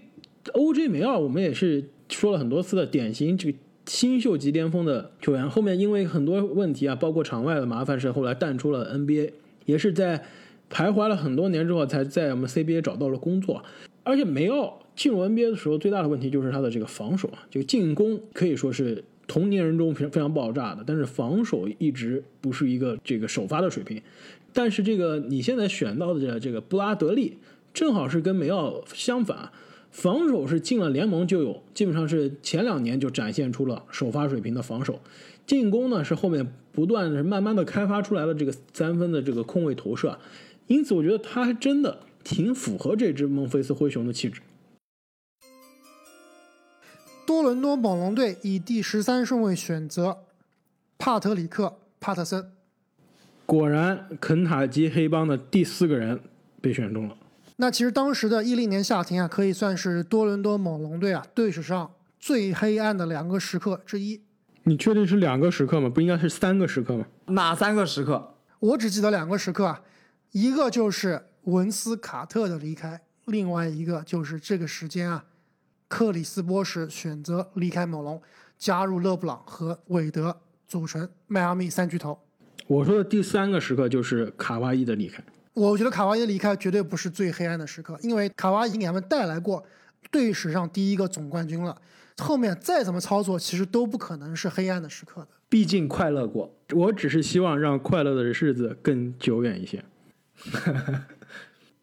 A: OJ 梅奥我们也是说了很多次的典型这个新秀级巅峰的球员，后面因为很多问题啊，包括场外的麻烦事，后来淡出了 NBA，也是在徘徊了很多年之后，才在我们 CBA 找到了工作。而且梅奥进入 NBA 的时候，最大的问题就是他的这个防守啊，这个进攻可以说是。同年人中非常非常爆炸的，但是防守一直不是一个这个首发的水平。但是这个你现在选到的这个布拉德利，正好是跟梅奥相反，防守是进了联盟就有，基本上是前两年就展现出了首发水平的防守。进攻呢是后面不断的慢慢的开发出来的这个三分的这个空位投射，因此我觉得他还真的挺符合这支孟菲斯灰熊的气质。
B: 多伦多猛龙队以第十三顺位选择帕特里克·帕特森。
A: 果然，肯塔基黑帮的第四个人被选中了。
B: 那其实当时的一零年夏天啊，可以算是多伦多猛龙队啊队史上最黑暗的两个时刻之一。
A: 你确定是两个时刻吗？不应该是三个时刻吗？
C: 哪三个时刻？
B: 我只记得两个时刻啊，一个就是文斯卡特的离开，另外一个就是这个时间啊。克里斯波什选择离开猛龙，加入勒布朗和韦德，组成迈阿密三巨头。
A: 我说的第三个时刻就是卡哇伊的离开。
B: 我觉得卡哇伊的离开绝对不是最黑暗的时刻，因为卡哇伊给他们带来过队史上第一个总冠军了。后面再怎么操作，其实都不可能是黑暗的时刻的。
C: 毕竟快乐过，
A: 我只是希望让快乐的日子更久远一些。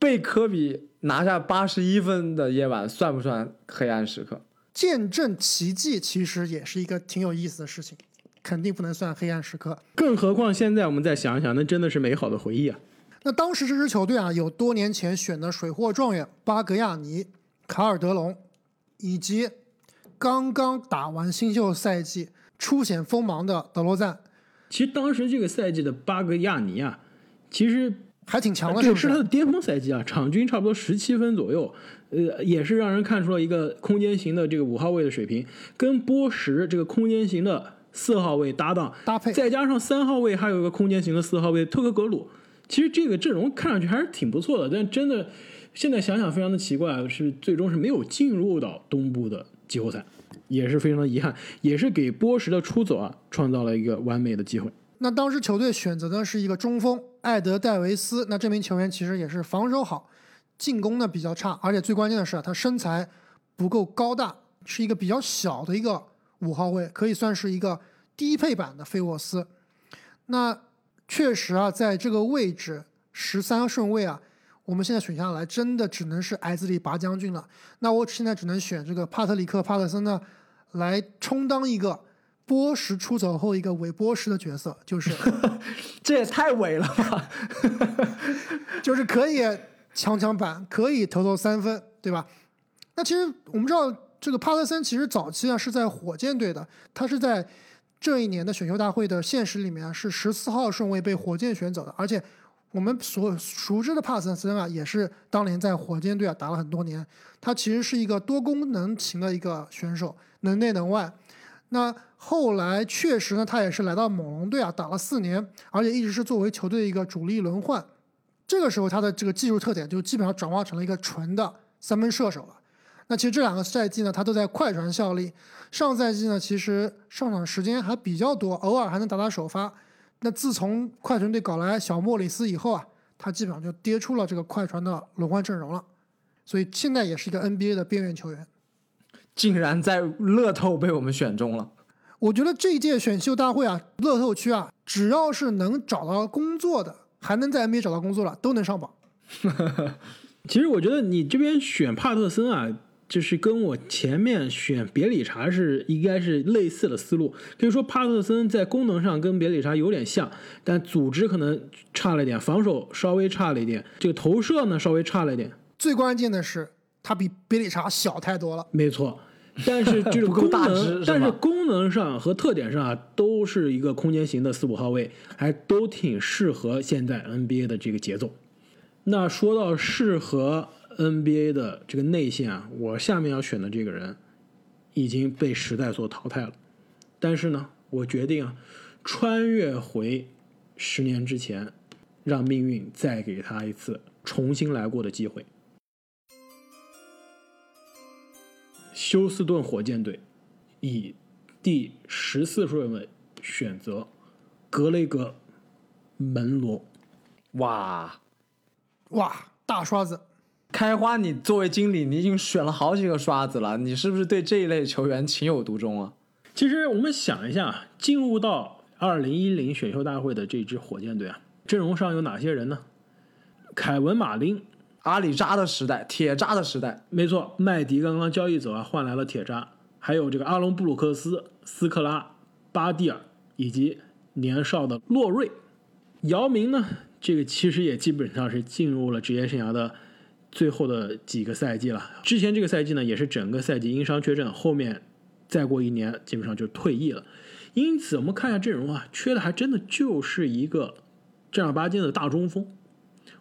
C: 被科比拿下八十一分的夜晚算不算黑暗时刻？
B: 见证奇迹其实也是一个挺有意思的事情，肯定不能算黑暗时刻。
A: 更何况现在我们再想想，那真的是美好的回忆啊！
B: 那当时这支球队啊，有多年前选的水货状元巴格亚尼、卡尔德隆，以及刚刚打完新秀赛季初显锋芒的德罗赞，
A: 其实当时这个赛季的巴格亚尼啊，其实
B: 还挺强的，是不是？
A: 是他的巅峰赛季啊，场均差不多十七分左右，呃，也是让人看出了一个空间型的这个五号位的水平，跟波什这个空间型的四号位搭档
B: 搭配
A: 再加上三号位还有一个空间型的四号位特克格鲁，其实这个阵容看上去还是挺不错的，但真的现在想想非常的奇怪，是最终是没有进入到东部的季后赛，也是非常的遗憾，也是给波什的出走啊创造了一个完美的机会。
B: 那当时球队选择的是一个中锋艾德戴维斯，那这名球员其实也是防守好，进攻呢比较差，而且最关键的是他身材不够高大，是一个比较小的一个五号位，可以算是一个低配版的费沃斯。那确实啊，在这个位置十三顺位啊，我们现在选下来真的只能是矮子里拔将军了。那我现在只能选这个帕特里克·帕特森呢，来充当一个波什出走后一个伪波什的角色，就是
C: 这也太伪了吧！
B: 就是可以抢抢板，可以投投三分，对吧？那其实我们知道，这个帕特森其实早期啊是在火箭队的，他是在这一年的选秀大会的现实里面啊是十四号顺位被火箭选走的，而且我们所熟知的帕特森啊也是当年在火箭队啊打了很多年，他其实是一个多功能型的一个选手，能内能外。那后来确实呢，他也是来到猛龙队啊打了四年，而且一直是作为球队的一个主力轮换。这个时候他的这个技术特点就基本上转化成了一个纯的三分射手了。那其实这两个赛季呢，他都在快船效力。上赛季呢，其实上场时间还比较多，偶尔还能打打首发。那自从快船队搞来小莫里斯以后啊，他基本上就跌出了这个快船的轮换阵容了。所以现在也是一个 NBA 的边缘球员。
C: 竟然在乐透被我们选中了。
B: 我觉得这一届选秀大会啊，乐透区啊，只要是能找到工作的，还能在 NBA 找到工作了，都能上榜。
A: 其实我觉得你这边选帕特森啊，就是跟我前面选别理查是应该是类似的思路。可以说帕特森在功能上跟别理查有点像，但组织可能差了一点，防守稍微差了一点，这个投射呢稍微差了一点。
B: 最关键的是，他比别理查小太多了。
A: 没错，但是这个
C: 不够
A: 功能但是功能上和特点上啊，都是一个空间型的四五号位，还都挺适合现在 NBA 的这个节奏。那说到适合 NBA 的这个内线啊，我下面要选的这个人已经被时代所淘汰了。但是呢，我决定啊，穿越回十年之前，让命运再给他一次重新来过的机会。休斯顿火箭队以第十四顺位选择格雷格·门罗。
C: 哇，
B: 哇，大刷子！
C: 开花，你作为经理，你已经选了好几个刷子了，你是不是对这一类球员情有独钟啊？
A: 其实我们想一下，进入到二零一零选秀大会的这支火箭队啊，阵容上有哪些人呢？凯文·马林，
C: 阿里扎的时代，铁渣的时代，
A: 没错，麦迪刚刚交易走啊，换来了铁渣，还有这个阿隆·布鲁克斯、斯克拉、巴蒂尔以及年少的洛瑞。姚明呢，这个其实也基本上是进入了职业生涯的最后的几个赛季了。之前这个赛季呢，也是整个赛季因伤缺阵，后面再过一年基本上就退役了。因此，我们看一下阵容啊，缺的还真的就是一个正儿八经的大中锋。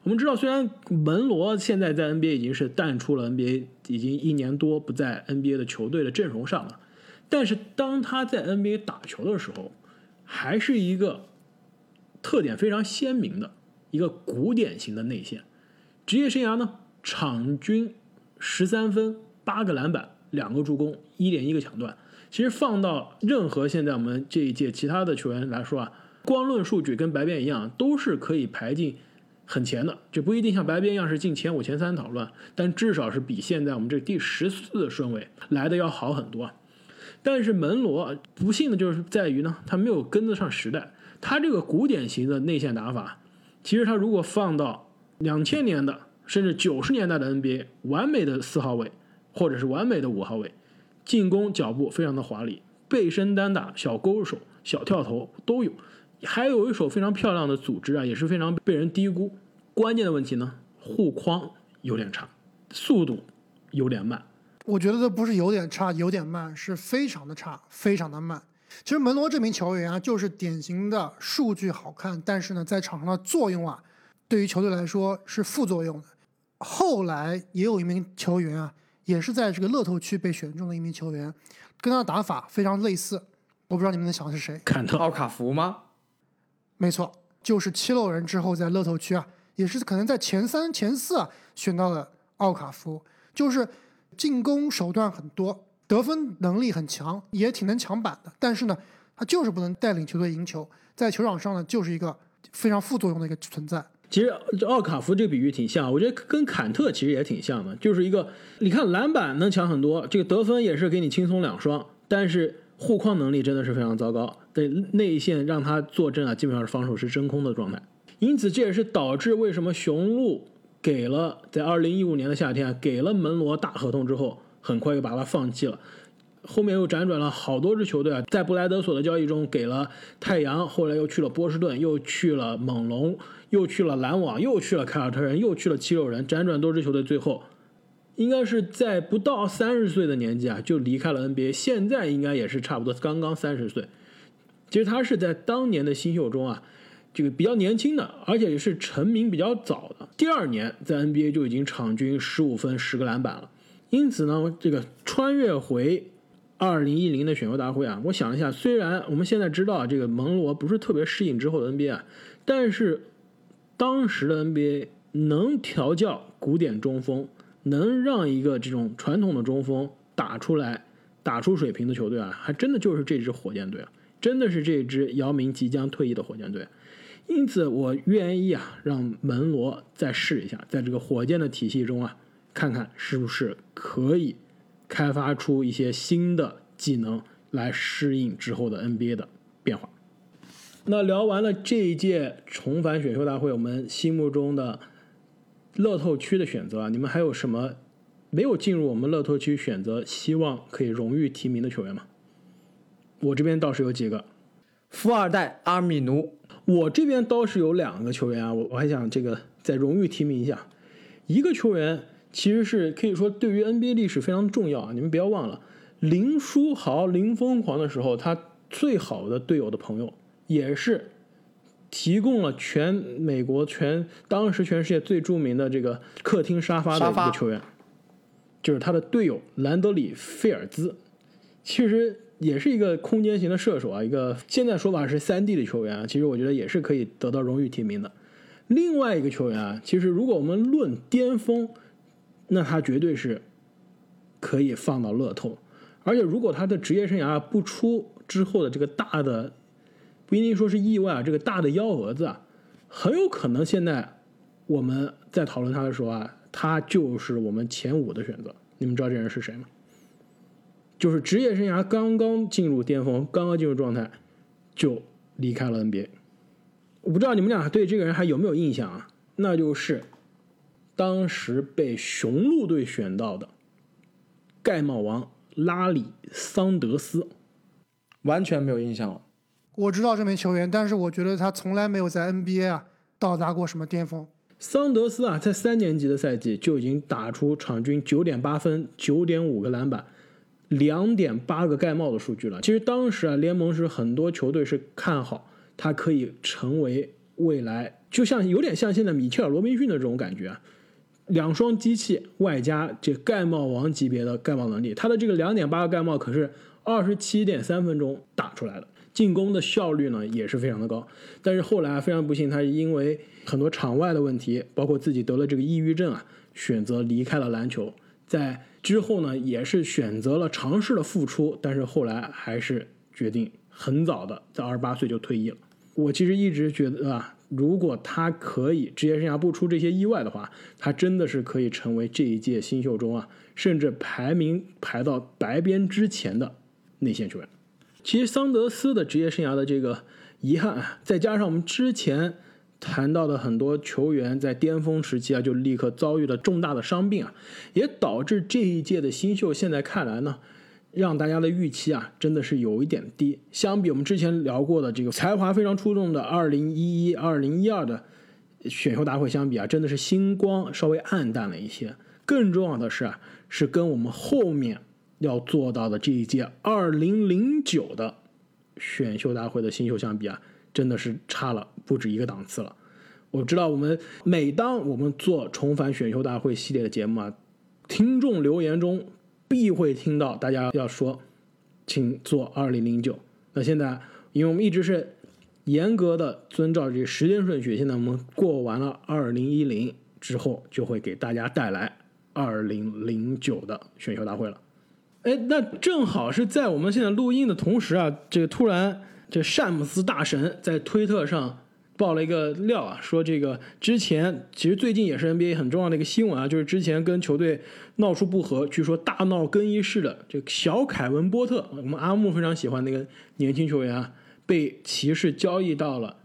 A: 我们知道，虽然门罗现在在 NBA 已经是淡出了 NBA，已经一年多不在 NBA 的球队的阵容上了，但是当他在 NBA 打球的时候，还是一个特点非常鲜明的一个古典型的内线。职业生涯呢，场均十三分、八个篮板、两个助攻、一点一个抢断。其实放到任何现在我们这一届其他的球员来说啊，光论数据跟白边一样，都是可以排进很前的，就不一定像白边一样是进前五、前三讨论，但至少是比现在我们这第十四顺位来的要好很多。但是门罗不幸的就是在于呢，他没有跟得上时代。他这个古典型的内线打法，其实他如果放到两千年的甚至九十年代的 NBA，完美的四号位或者是完美的五号位，进攻脚步非常的华丽，背身单打、小勾手、小跳投都有，还有一手非常漂亮的组织啊，也是非常被人低估。关键的问题呢，护框有点差，速度有点慢。
B: 我觉得这不是有点差、有点慢，是非常的差、非常的慢。其实门罗这名球员啊，就是典型的数据好看，但是呢，在场上的作用啊，对于球队来说是副作用的。后来也有一名球员啊，也是在这个乐透区被选中的一名球员，跟他的打法非常类似。我不知道你们能想的是谁？
A: 坎特、
C: 奥卡福吗？
B: 没错，就是七六人之后在乐透区啊，也是可能在前三、前四啊选到了奥卡福，就是进攻手段很多。得分能力很强，也挺能抢板的，但是呢，他就是不能带领球队赢球，在球场上呢，就是一个非常副作用的一个存在。
A: 其实奥卡福这个比喻挺像，我觉得跟坎特其实也挺像的，就是一个你看篮板能抢很多，这个得分也是给你轻松两双，但是护框能力真的是非常糟糕，对内线让他坐镇啊，基本上是防守是真空的状态。因此这也是导致为什么雄鹿给了在二零一五年的夏天给了门罗大合同之后。很快又把他放弃了，后面又辗转了好多支球队啊，在布莱德索的交易中给了太阳，后来又去了波士顿，又去了猛龙，又去了篮网，又去了凯尔特人，又去了七六人，辗转多支球队，最后应该是在不到三十岁的年纪啊就离开了 NBA，现在应该也是差不多刚刚三十岁。其实他是在当年的新秀中啊，这个比较年轻的，而且也是成名比较早的，第二年在 NBA 就已经场均十五分十个篮板了。因此呢，这个穿越回二零一零的选秀大会啊，我想一下，虽然我们现在知道这个蒙罗不是特别适应之后的 NBA，但是当时的 NBA 能调教古典中锋，能让一个这种传统的中锋打出来、打出水平的球队啊，还真的就是这支火箭队啊，真的是这支姚明即将退役的火箭队。因此，我愿意啊，让门罗再试一下，在这个火箭的体系中啊。看看是不是可以开发出一些新的技能来适应之后的 NBA 的变化。那聊完了这一届重返选秀大会，我们心目中的乐透区的选择啊，你们还有什么没有进入我们乐透区选择，希望可以荣誉提名的球员吗？我这边倒是有几个，
C: 富二代阿米努。
A: 我这边倒是有两个球员啊，我我还想这个再荣誉提名一下，一个球员。其实是可以说对于 NBA 历史非常重要啊！你们不要忘了，林书豪、林疯狂的时候，他最好的队友的朋友也是提供了全美国、全当时全世界最著名的这个客厅沙发的一个球员，就是他的队友兰德里·费尔兹，其实也是一个空间型的射手啊，一个现在说法是三 D 的球员啊，其实我觉得也是可以得到荣誉提名的。另外一个球员啊，其实如果我们论巅峰，那他绝对是可以放到乐透，而且如果他的职业生涯不出之后的这个大的，不一定说是意外啊，这个大的幺蛾子啊，很有可能现在我们在讨论他的时候啊，他就是我们前五的选择。你们知道这人是谁吗？就是职业生涯刚刚进入巅峰，刚刚进入状态就离开了 NBA。我不知道你们俩对这个人还有没有印象啊？那就是。当时被雄鹿队选到的盖帽王拉里·桑德斯，
C: 完全没有印象了。
B: 我知道这名球员，但是我觉得他从来没有在 NBA 啊到达过什么巅峰。
A: 桑德斯啊，在三年级的赛季就已经打出场均九点八分、九点五个篮板、两点八个盖帽的数据了。其实当时啊，联盟是很多球队是看好他可以成为未来，就像有点像现在米切尔·罗宾逊的这种感觉。两双机器外加这盖帽王级别的盖帽能力，他的这个两点八个盖帽可是二十七点三分钟打出来的，进攻的效率呢也是非常的高。但是后来啊非常不幸，他因为很多场外的问题，包括自己得了这个抑郁症啊，选择离开了篮球。在之后呢，也是选择了尝试了复出，但是后来还是决定很早的在二十八岁就退役了。我其实一直觉得啊。如果他可以职业生涯不出这些意外的话，他真的是可以成为这一届新秀中啊，甚至排名排到白边之前的内线球员。其实桑德斯的职业生涯的这个遗憾，再加上我们之前谈到的很多球员在巅峰时期啊就立刻遭遇了重大的伤病啊，也导致这一届的新秀现在看来呢，让大家的预期啊，真的是有一点低。相比我们之前聊过的这个才华非常出众的二零一一、二零一二的选秀大会相比啊，真的是星光稍微暗淡了一些。更重要的是啊，是跟我们后面要做到的这一届二零零九的选秀大会的新秀相比啊，真的是差了不止一个档次了。我知道我们每当我们做重返选秀大会系列的节目啊，听众留言中。必会听到大家要说，请做二零零九。那现在，因为我们一直是严格的遵照这个时间顺序，现在我们过完了二零一零之后，就会给大家带来二零零九的选秀大会了。哎，那正好是在我们现在录音的同时啊，这个突然，这詹姆斯大神在推特上。爆了一个料啊，说这个之前其实最近也是 NBA 很重要的一个新闻啊，就是之前跟球队闹出不和，据说大闹更衣室的这个小凯文波特，我们阿木非常喜欢那个年轻球员啊，被骑士交易到了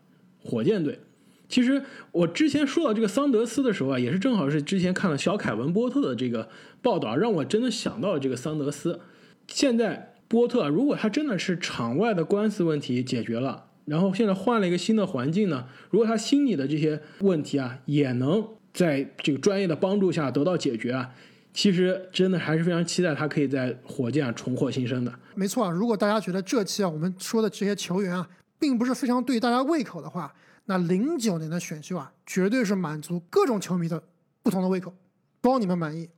A: 火箭队。其实我之前说到这个桑德斯的时候啊，也是正好是之前看了小凯文波特的这个报道，让我真的想到了这个桑德斯。现在波特如果他真的是场外的官司问题解决了。然后现在换了一个新的环境呢，如果他心里的这些问题啊，也能在这个专业的帮助下得到解决啊，其实真的还是非常期待他可以在火箭重获新生的。
B: 没错啊，如果大家觉得这期啊我们说的这些球员啊，并不是非常对大家胃口的话，那零九年的选秀啊，绝对是满足各种球迷的不同的胃口，包你们满意，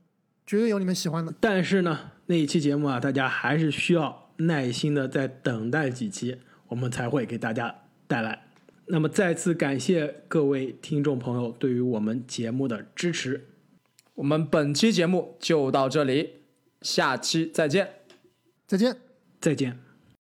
B: 绝对有你们喜欢的。
A: 但是呢，那一期节目啊，大家还是需要耐心的再等待几期。我们才会给大家带来。那么，再次感谢各位听众朋友对于我们节目的支持。
C: 我们本期节目就到这里，下期再见。
B: 再见，
A: 再见。